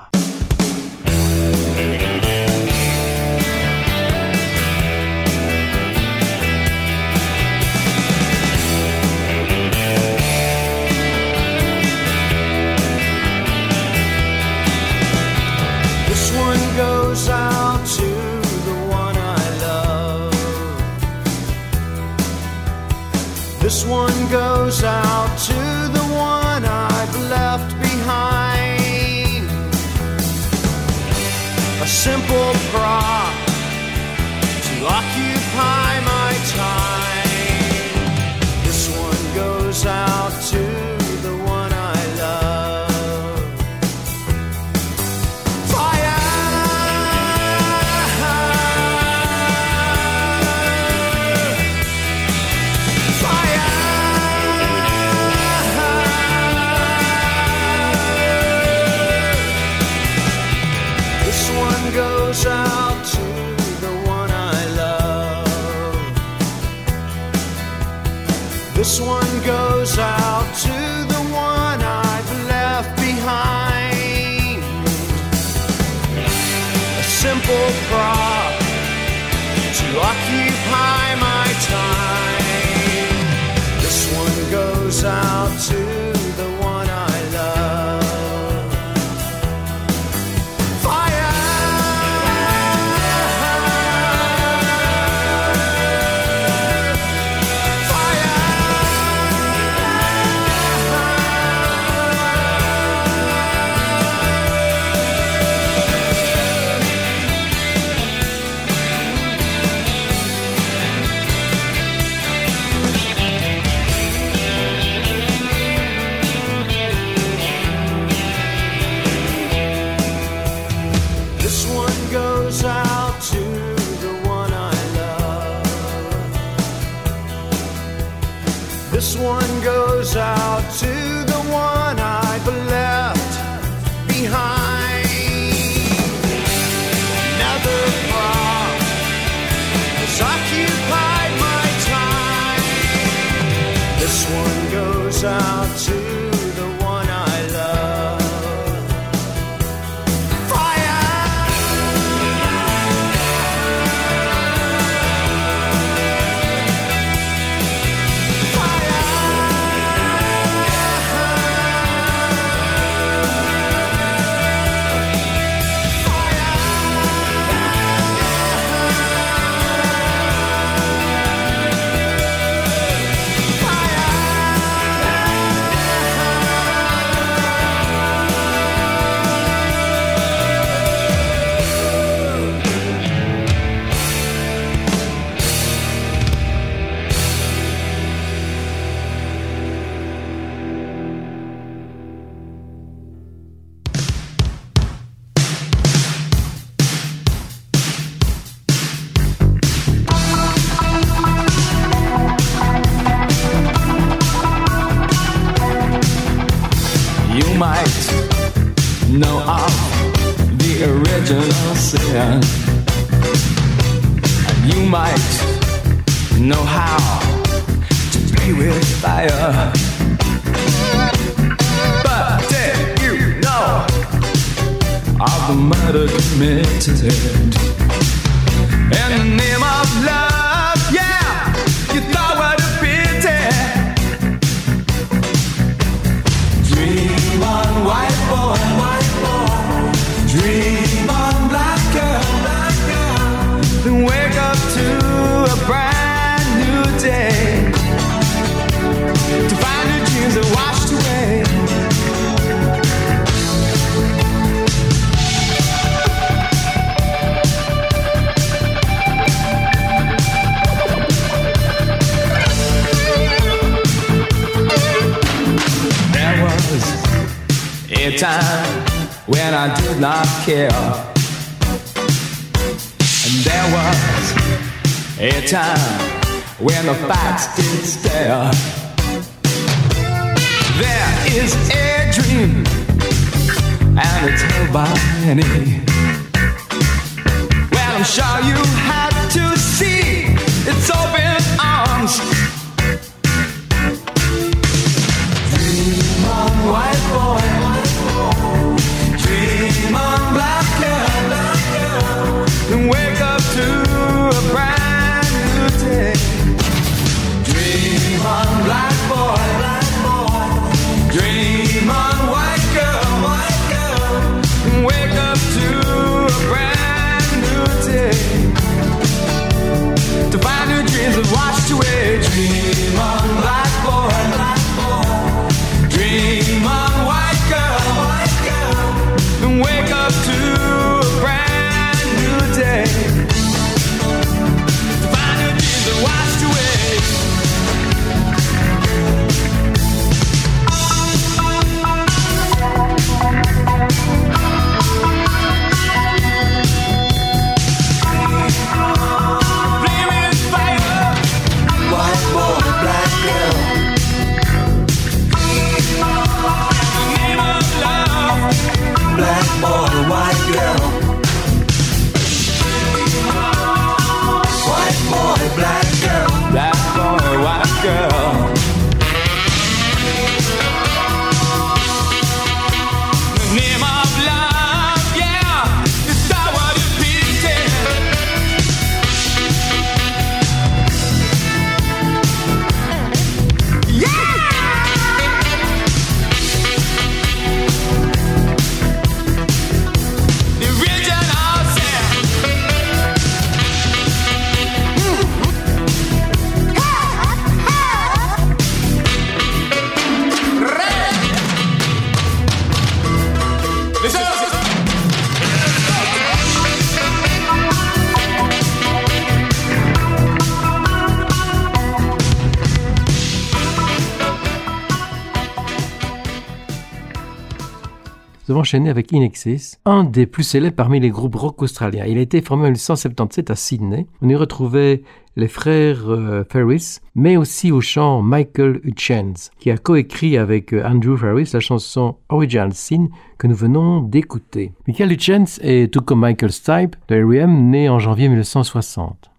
avons enchaîné avec Inexis, un des plus célèbres parmi les groupes rock australiens. Il a été formé en 1877 à Sydney. On y retrouvait les frères euh, Ferris, mais aussi au chant Michael Hutchins, qui a coécrit avec euh, Andrew Ferris la chanson Original Sin que nous venons d'écouter. Michael Hutchins est tout comme Michael Stipe de R.E.M. né en janvier 1960,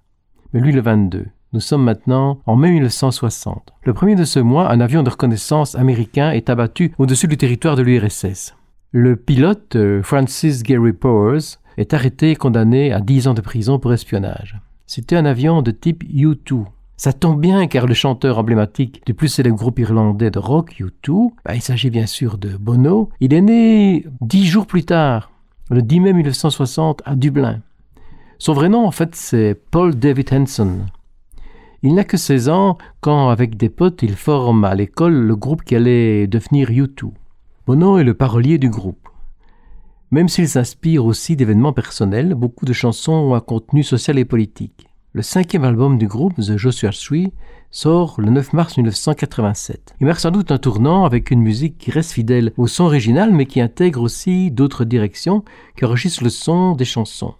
mais lui le 22. Nous sommes maintenant en mai 1960. Le premier de ce mois, un avion de reconnaissance américain est abattu au-dessus du territoire de l'URSS. Le pilote, euh, Francis Gary Powers, est arrêté et condamné à 10 ans de prison pour espionnage. C'était un avion de type U-2. Ça tombe bien car le chanteur emblématique du plus célèbre groupe irlandais de rock, U2, bah, il s'agit bien sûr de Bono, il est né dix jours plus tard, le 10 mai 1960 à Dublin. Son vrai nom en fait c'est Paul David Henson. Il n'a que 16 ans quand avec des potes il forme à l'école le groupe qui allait devenir U2. Bono est le parolier du groupe. Même s'il s'inspire aussi d'événements personnels, beaucoup de chansons ont un contenu social et politique. Le cinquième album du groupe, The Joshua Tree, sort le 9 mars 1987. Il marque sans doute un tournant avec une musique qui reste fidèle au son original mais qui intègre aussi d'autres directions qui enregistrent le son des chansons.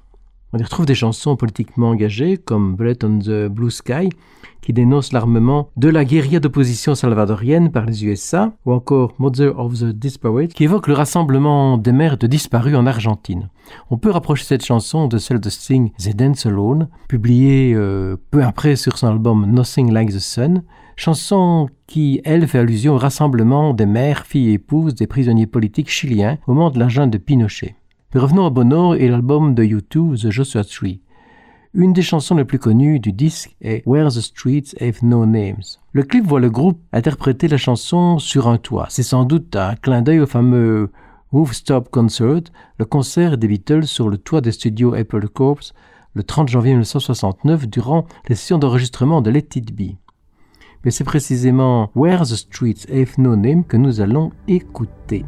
On y retrouve des chansons politiquement engagées comme Blood on the Blue Sky qui dénonce l'armement de la guérilla d'opposition salvadorienne par les USA, ou encore Mother of the Disparate, qui évoque le rassemblement des mères de disparus en Argentine. On peut rapprocher cette chanson de celle de Sting The Dance Alone, publiée euh, peu après sur son album Nothing Like the Sun, chanson qui, elle, fait allusion au rassemblement des mères, filles et épouses des prisonniers politiques chiliens au moment de la de Pinochet. Mais revenons à Bono et l'album de U2, The Joshua Tree. Une des chansons les plus connues du disque est Where the Streets Have No Names. Le clip voit le groupe interpréter la chanson sur un toit. C'est sans doute un clin d'œil au fameux Stop Concert, le concert des Beatles sur le toit des studios Apple Corps le 30 janvier 1969 durant les sessions d'enregistrement de Let It Be. Mais c'est précisément Where the Streets Have No Name que nous allons écouter.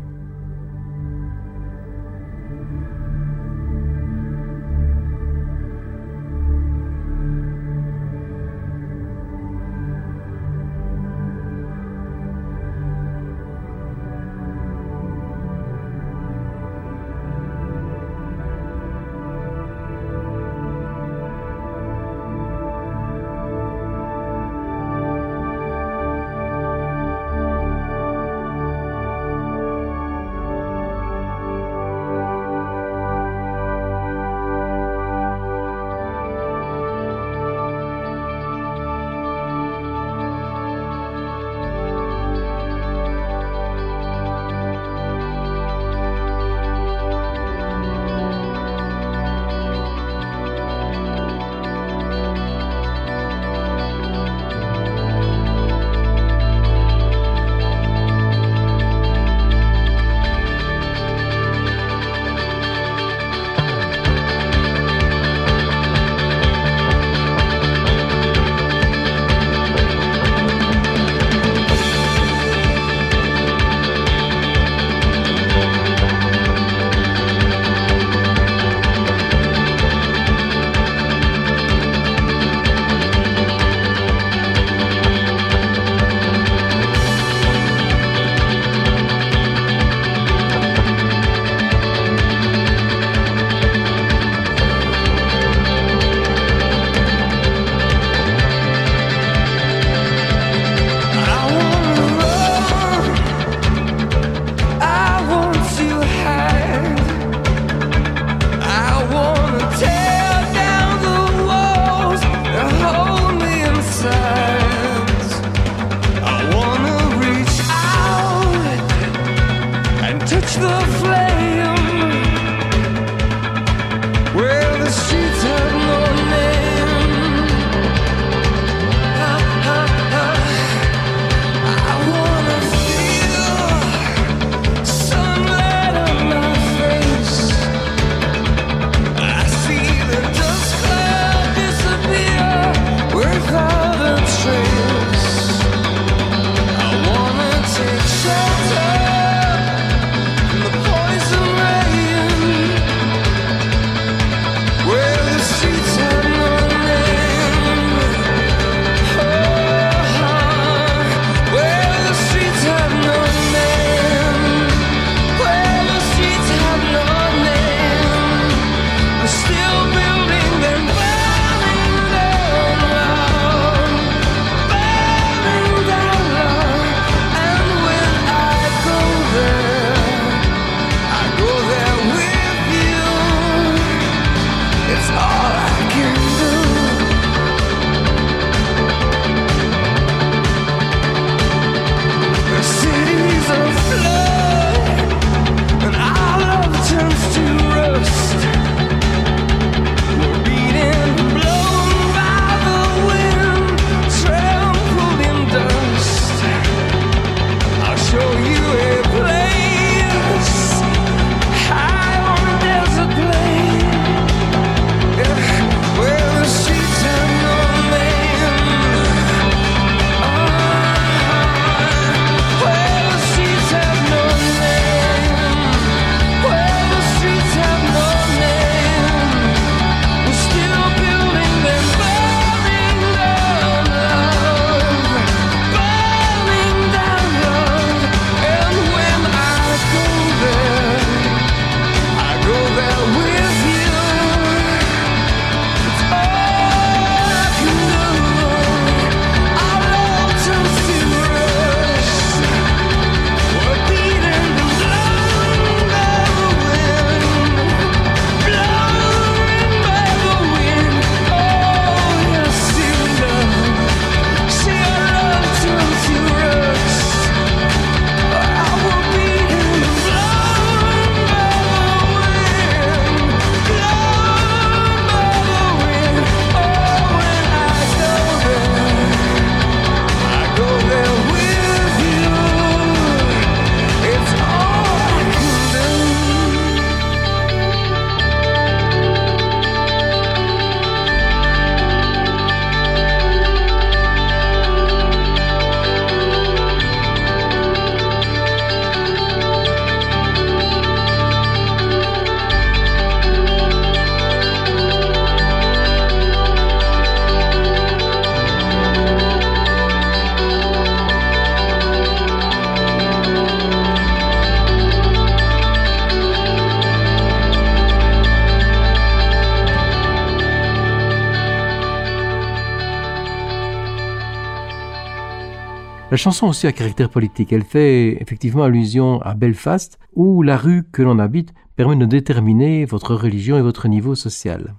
La chanson a aussi un caractère politique. Elle fait effectivement allusion à Belfast, où la rue que l'on habite permet de déterminer votre religion et votre niveau social.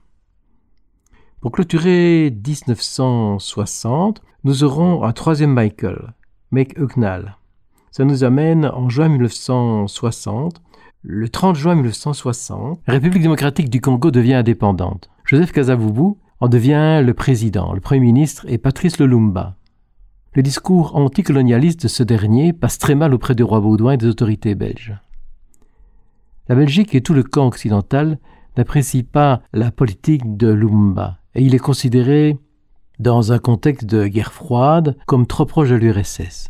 Pour clôturer 1960, nous aurons un troisième Michael, Make Hucknall. Ça nous amène en juin 1960. Le 30 juin 1960, la République démocratique du Congo devient indépendante. Joseph Kasavubu en devient le président, le premier ministre et Patrice Lumumba. Le discours anticolonialiste de ce dernier passe très mal auprès du roi Baudouin et des autorités belges. La Belgique et tout le camp occidental n'apprécient pas la politique de Lumumba et il est considéré, dans un contexte de guerre froide, comme trop proche de l'URSS.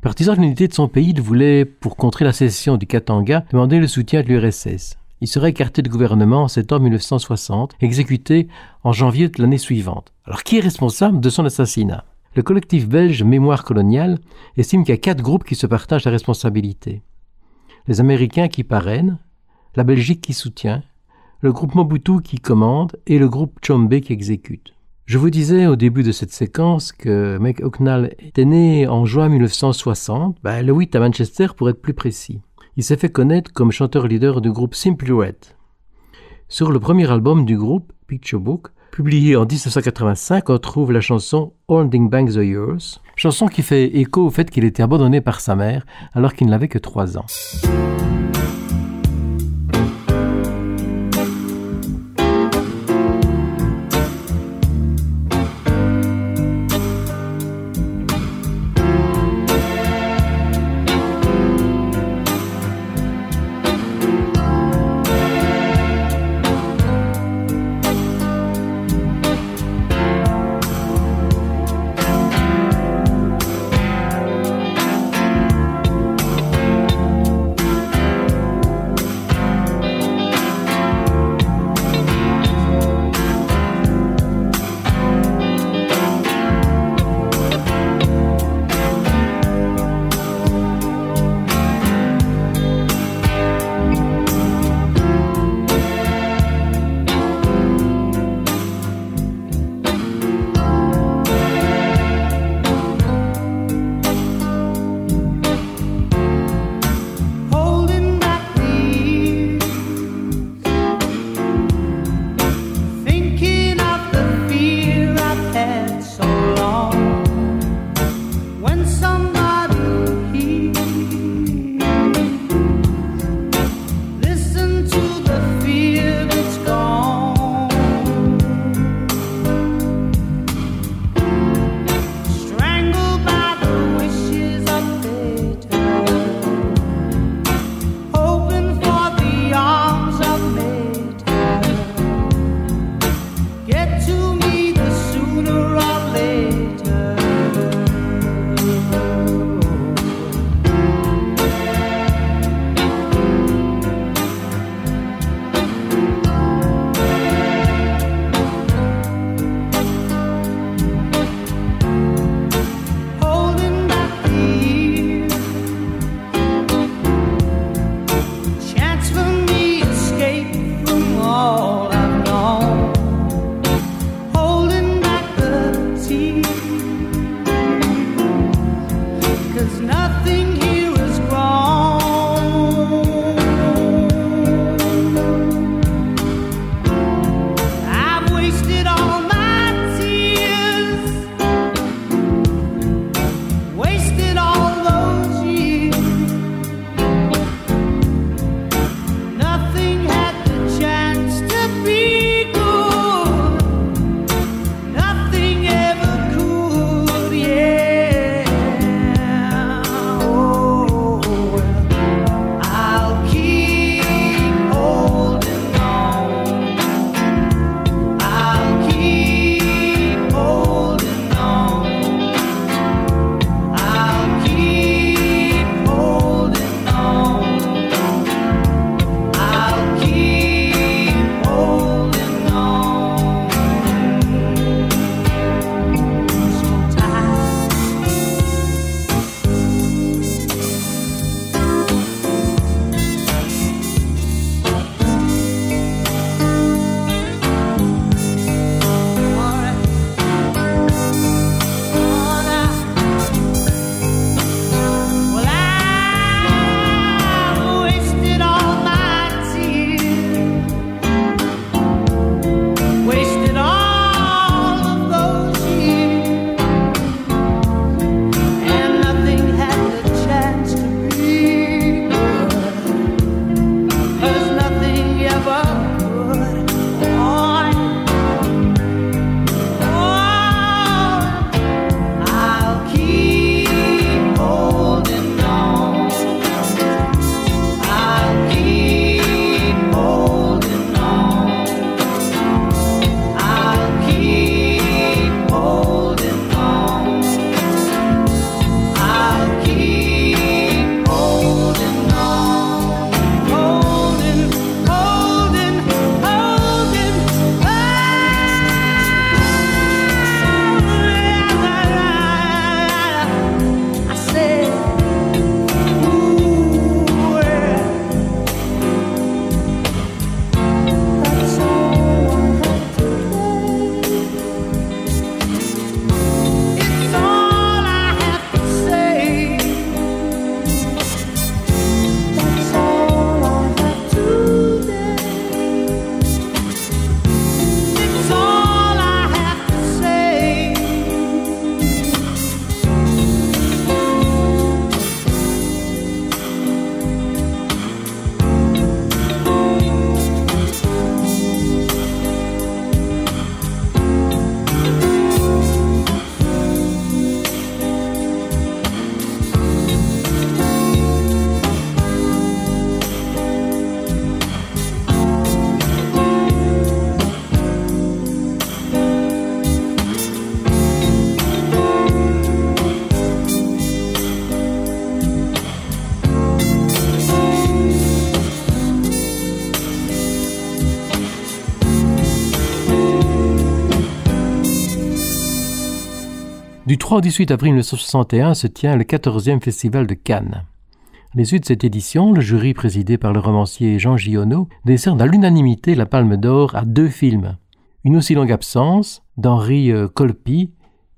Partisan de l'unité de son pays, il voulait, pour contrer la sécession du Katanga, demander le soutien de l'URSS. Il serait écarté du gouvernement en septembre 1960, exécuté en janvier de l'année suivante. Alors qui est responsable de son assassinat? Le collectif belge Mémoire coloniale estime qu'il y a quatre groupes qui se partagent la responsabilité. Les Américains qui parrainent, la Belgique qui soutient, le groupe Mobutu qui commande et le groupe Chombe qui exécute. Je vous disais au début de cette séquence que Meg Hucknall était né en juin 1960, ben, le 8 à Manchester pour être plus précis. Il s'est fait connaître comme chanteur leader du groupe Simply Red. Sur le premier album du groupe, Picture Book, publié en 1985, on trouve la chanson Holding Back the Years, chanson qui fait écho au fait qu'il était abandonné par sa mère alors qu'il n'avait que 3 ans. there's no 18 avril 1961 se tient le 14e Festival de Cannes. À l'issue de cette édition, le jury présidé par le romancier Jean Giono décerne à l'unanimité la Palme d'Or à deux films. Une aussi longue absence d'Henri euh, Colpi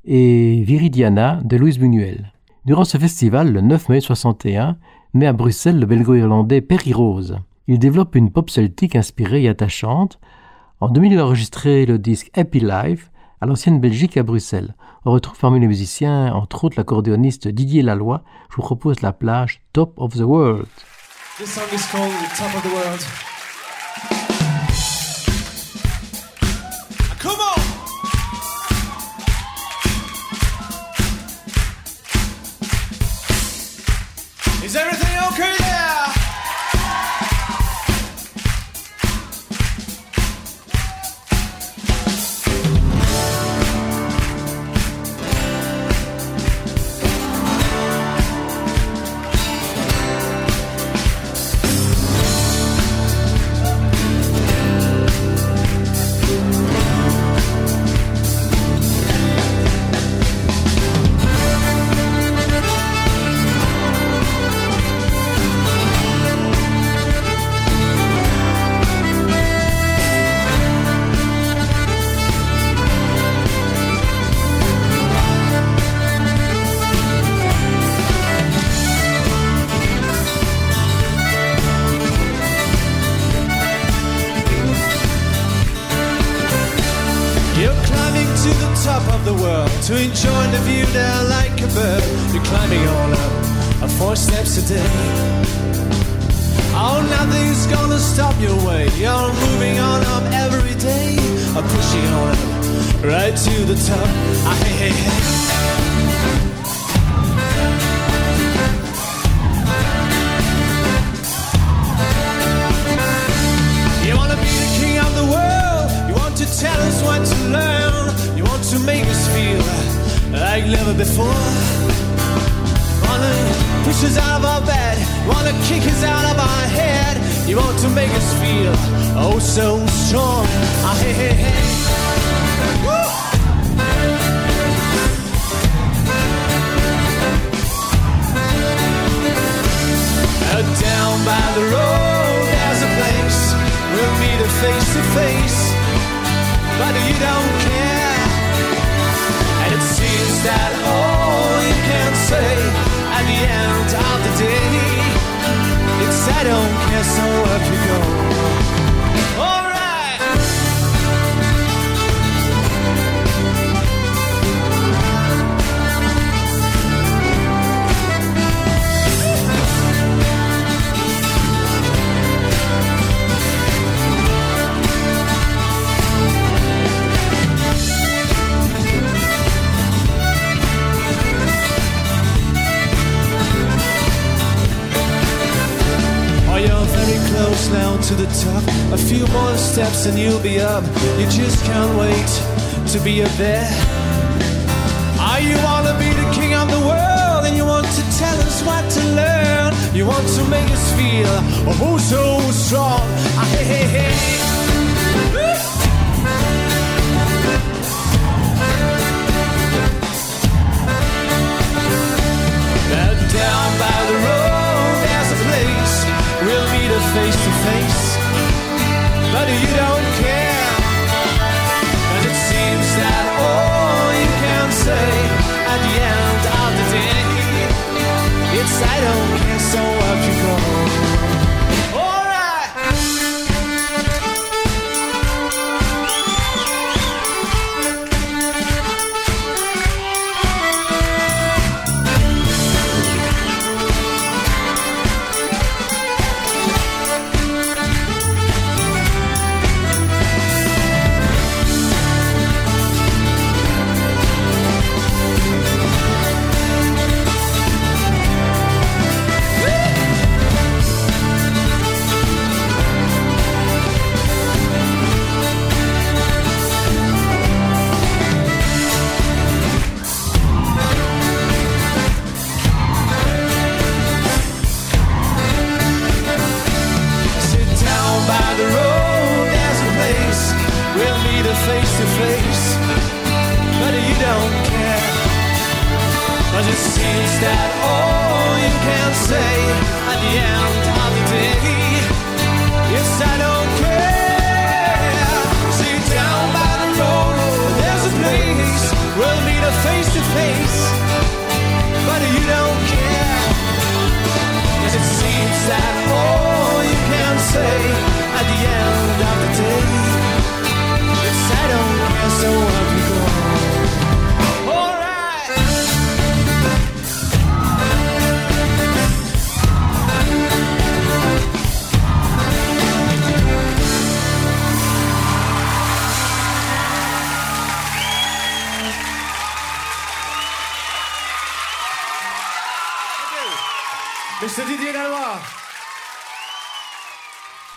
et Viridiana de Louise Buñuel. Durant ce festival, le 9 mai 61, naît à Bruxelles le belgo-irlandais Perry Rose. Il développe une pop celtique inspirée et attachante. En 2000, il a enregistré le disque Happy Life, à l'ancienne Belgique à Bruxelles. On retrouve parmi les musiciens, entre autres l'accordéoniste Didier Laloy. Je vous propose la plage Top of the World.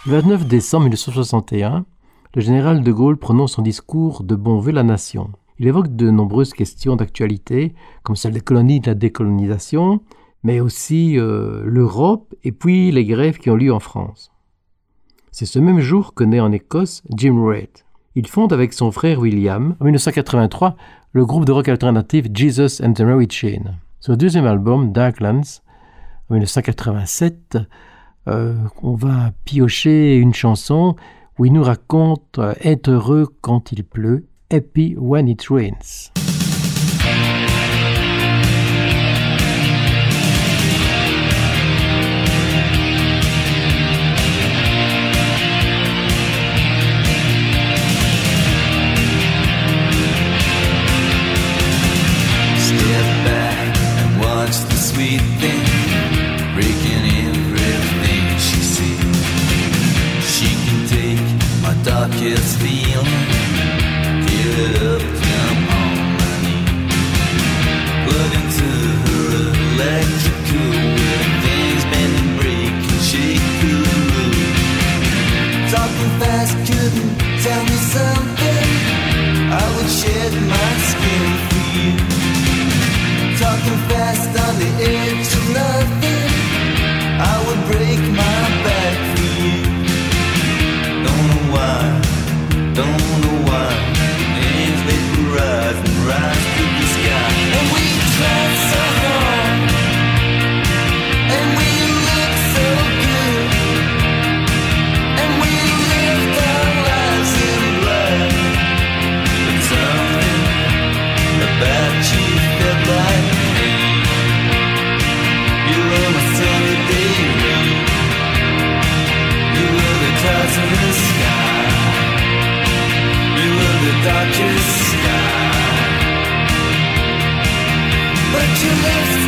Le 29 décembre 1961, le général de Gaulle prononce son discours de bon vœu la nation. Il évoque de nombreuses questions d'actualité, comme celle des colonies et de la décolonisation, mais aussi euh, l'Europe et puis les grèves qui ont lieu en France. C'est ce même jour que naît en Écosse Jim Reid. Il fonde avec son frère William, en 1983, le groupe de rock alternatif Jesus and the Mary Chain. Son deuxième album, Darklands, en 1987, euh, on va piocher une chanson où il nous raconte euh, être heureux quand il pleut, happy when it rains. Darkest feeling, feel it up, come on knee. Plug into her electrical things bend and break and shake cool. Talking fast couldn't tell me something. I would shed my skin for you. Talking fast on the edge of nothing. I would break my why, don't know to live.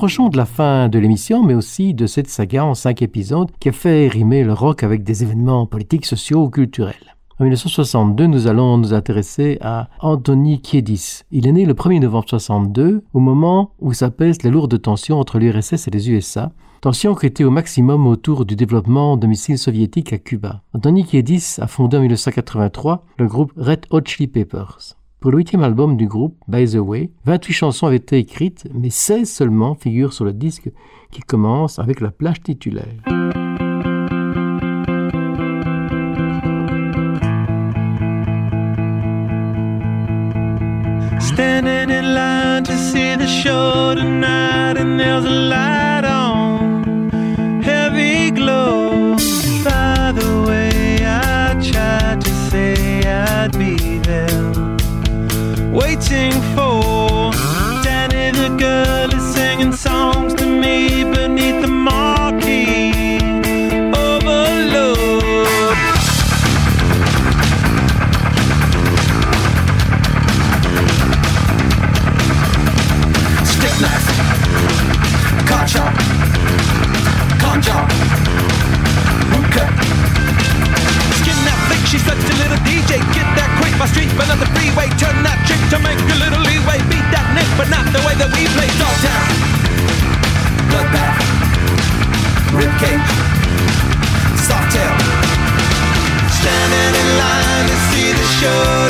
Approchons de la fin de l'émission, mais aussi de cette saga en cinq épisodes qui a fait rimer le rock avec des événements politiques, sociaux ou culturels. En 1962, nous allons nous intéresser à Anthony Kiedis. Il est né le 1er novembre 62, au moment où s'apaisent les lourdes tensions entre l'URSS et les USA, tensions qui étaient au maximum autour du développement de missiles soviétiques à Cuba. Anthony Kiedis a fondé en 1983 le groupe Red Hot Chili Peppers. Pour le huitième album du groupe, By the Way, 28 chansons avaient été écrites, mais 16 seulement figurent sur le disque qui commence avec la plage titulaire. Waiting for. Danny the girl is singing songs to me beneath the marquee. Overload. Stick knife, car chop, con. Skin that flick, she's such a little DJ. Get that quick, my street, but on the freeway. Turn that to make a little leeway. Beat that nick, but not the way that we play. Dogtown. Bloodbath, ribcage, softail. Standing in line to see the show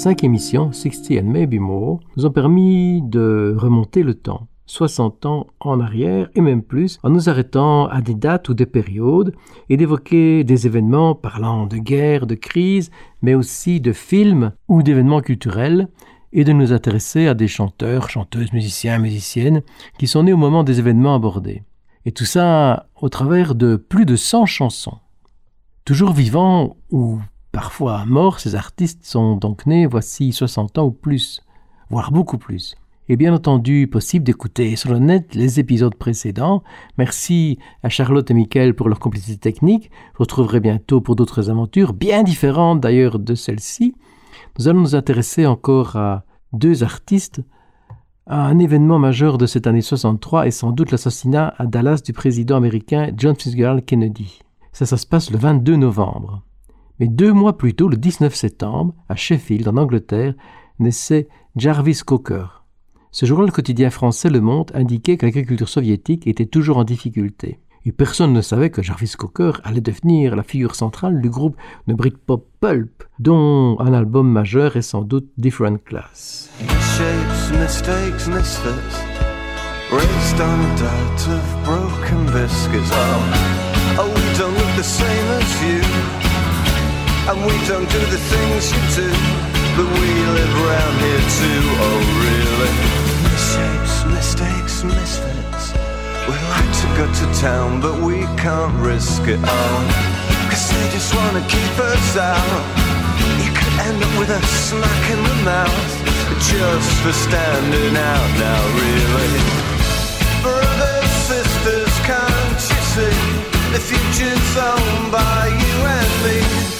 cinq émissions, 60 and Maybe More, nous ont permis de remonter le temps, 60 ans en arrière et même plus, en nous arrêtant à des dates ou des périodes et d'évoquer des événements parlant de guerre, de crise, mais aussi de films ou d'événements culturels et de nous intéresser à des chanteurs, chanteuses, musiciens, musiciennes qui sont nés au moment des événements abordés. Et tout ça au travers de plus de 100 chansons. Toujours vivants ou parfois morts, ces artistes sont donc nés voici 60 ans ou plus, voire beaucoup plus. Et bien entendu, possible d'écouter sur le net les épisodes précédents. Merci à Charlotte et Mickaël pour leur complicité technique. Vous retrouverez bientôt pour d'autres aventures, bien différentes d'ailleurs de celle-ci. Nous allons nous intéresser encore à deux artistes un événement majeur de cette année 63 est sans doute l'assassinat à Dallas du président américain John Fitzgerald Kennedy. Ça, ça se passe le 22 novembre. Mais deux mois plus tôt, le 19 septembre, à Sheffield, en Angleterre, naissait Jarvis Cocker. Ce jour-là, le quotidien français Le Monde indiquait que l'agriculture soviétique était toujours en difficulté. Et personne ne savait que Jarvis Cocker allait devenir la figure centrale du groupe de Britpop Pulp, dont un album majeur est sans doute Different Class. And we don't do the things you do. But we live round here too, oh really. Misshapes, mistakes, misfits. We like to go to town but we can't risk it all. Cause they just wanna keep us out. You could end up with a smack in the mouth Just for standing out now really. Brothers, sisters, can't you see? The future's owned by you and me.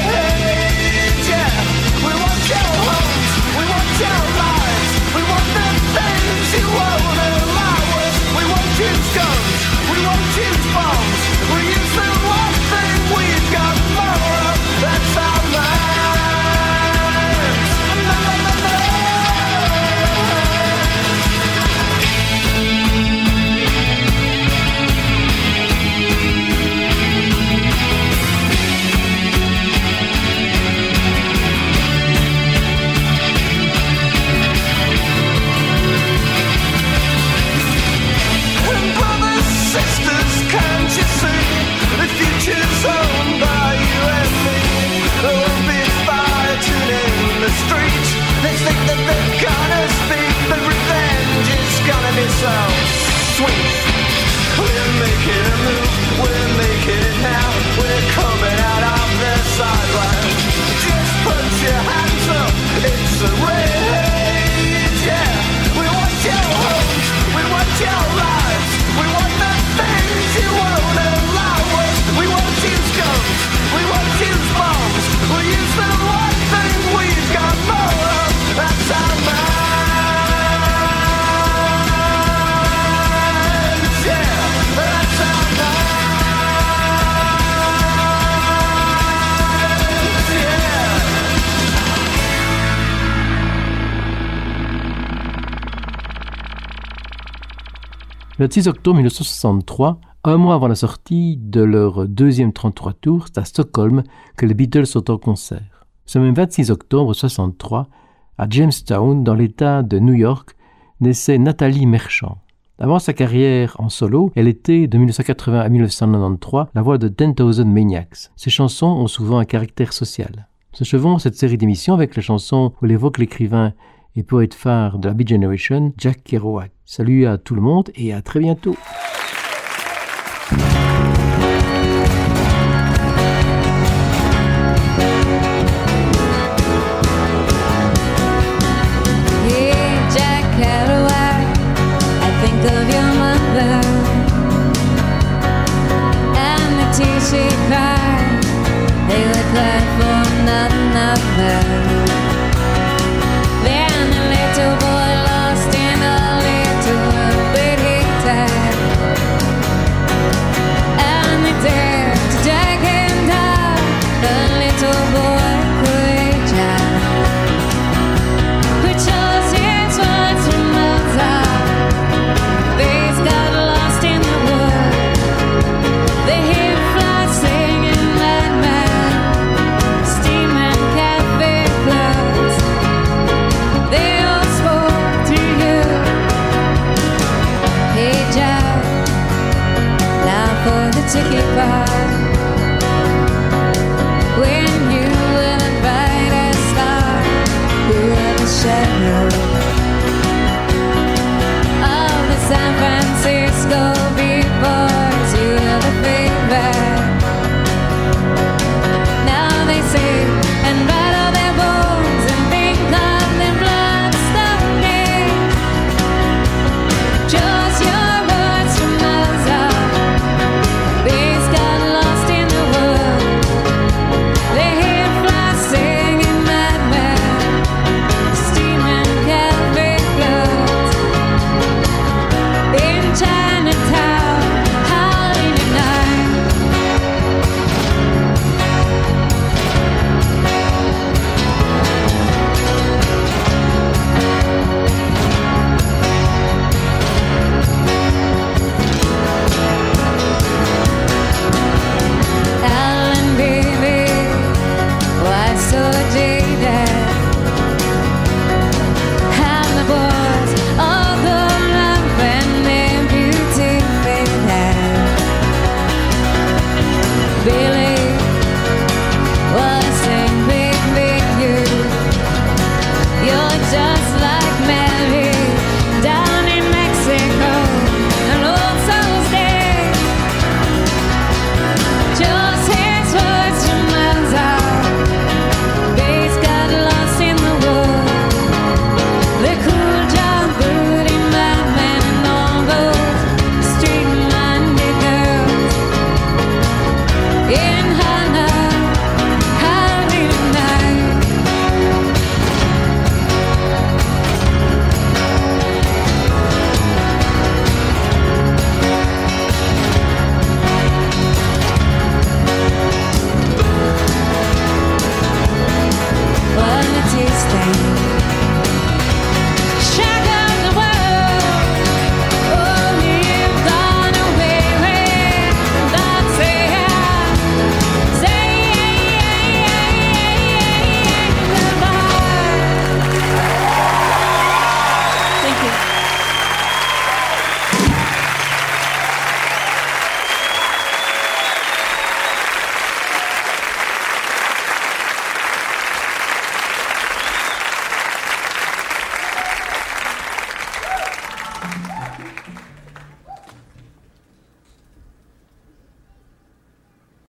sweet. We're making a move, we're making it now. We're coming out of the. Just put your hands up, it's a rage. Yeah, we want your hope, we want your life. Le 6 octobre 1963, un mois avant la sortie de leur deuxième 33 tours, c'est à Stockholm que les Beatles sont en concert. Ce même 26 octobre 1963, à Jamestown, dans l'État de New York, naissait Nathalie Merchant. Avant sa carrière en solo, elle était de 1980 à 1993 la voix de 10,000 Maniacs. Ses chansons ont souvent un caractère social. Nous achevons cette série d'émissions avec la chanson où l'évoque l'écrivain et poète phare de la Beat Generation, Jack Kerouac. Salut à tout le monde et à très bientôt.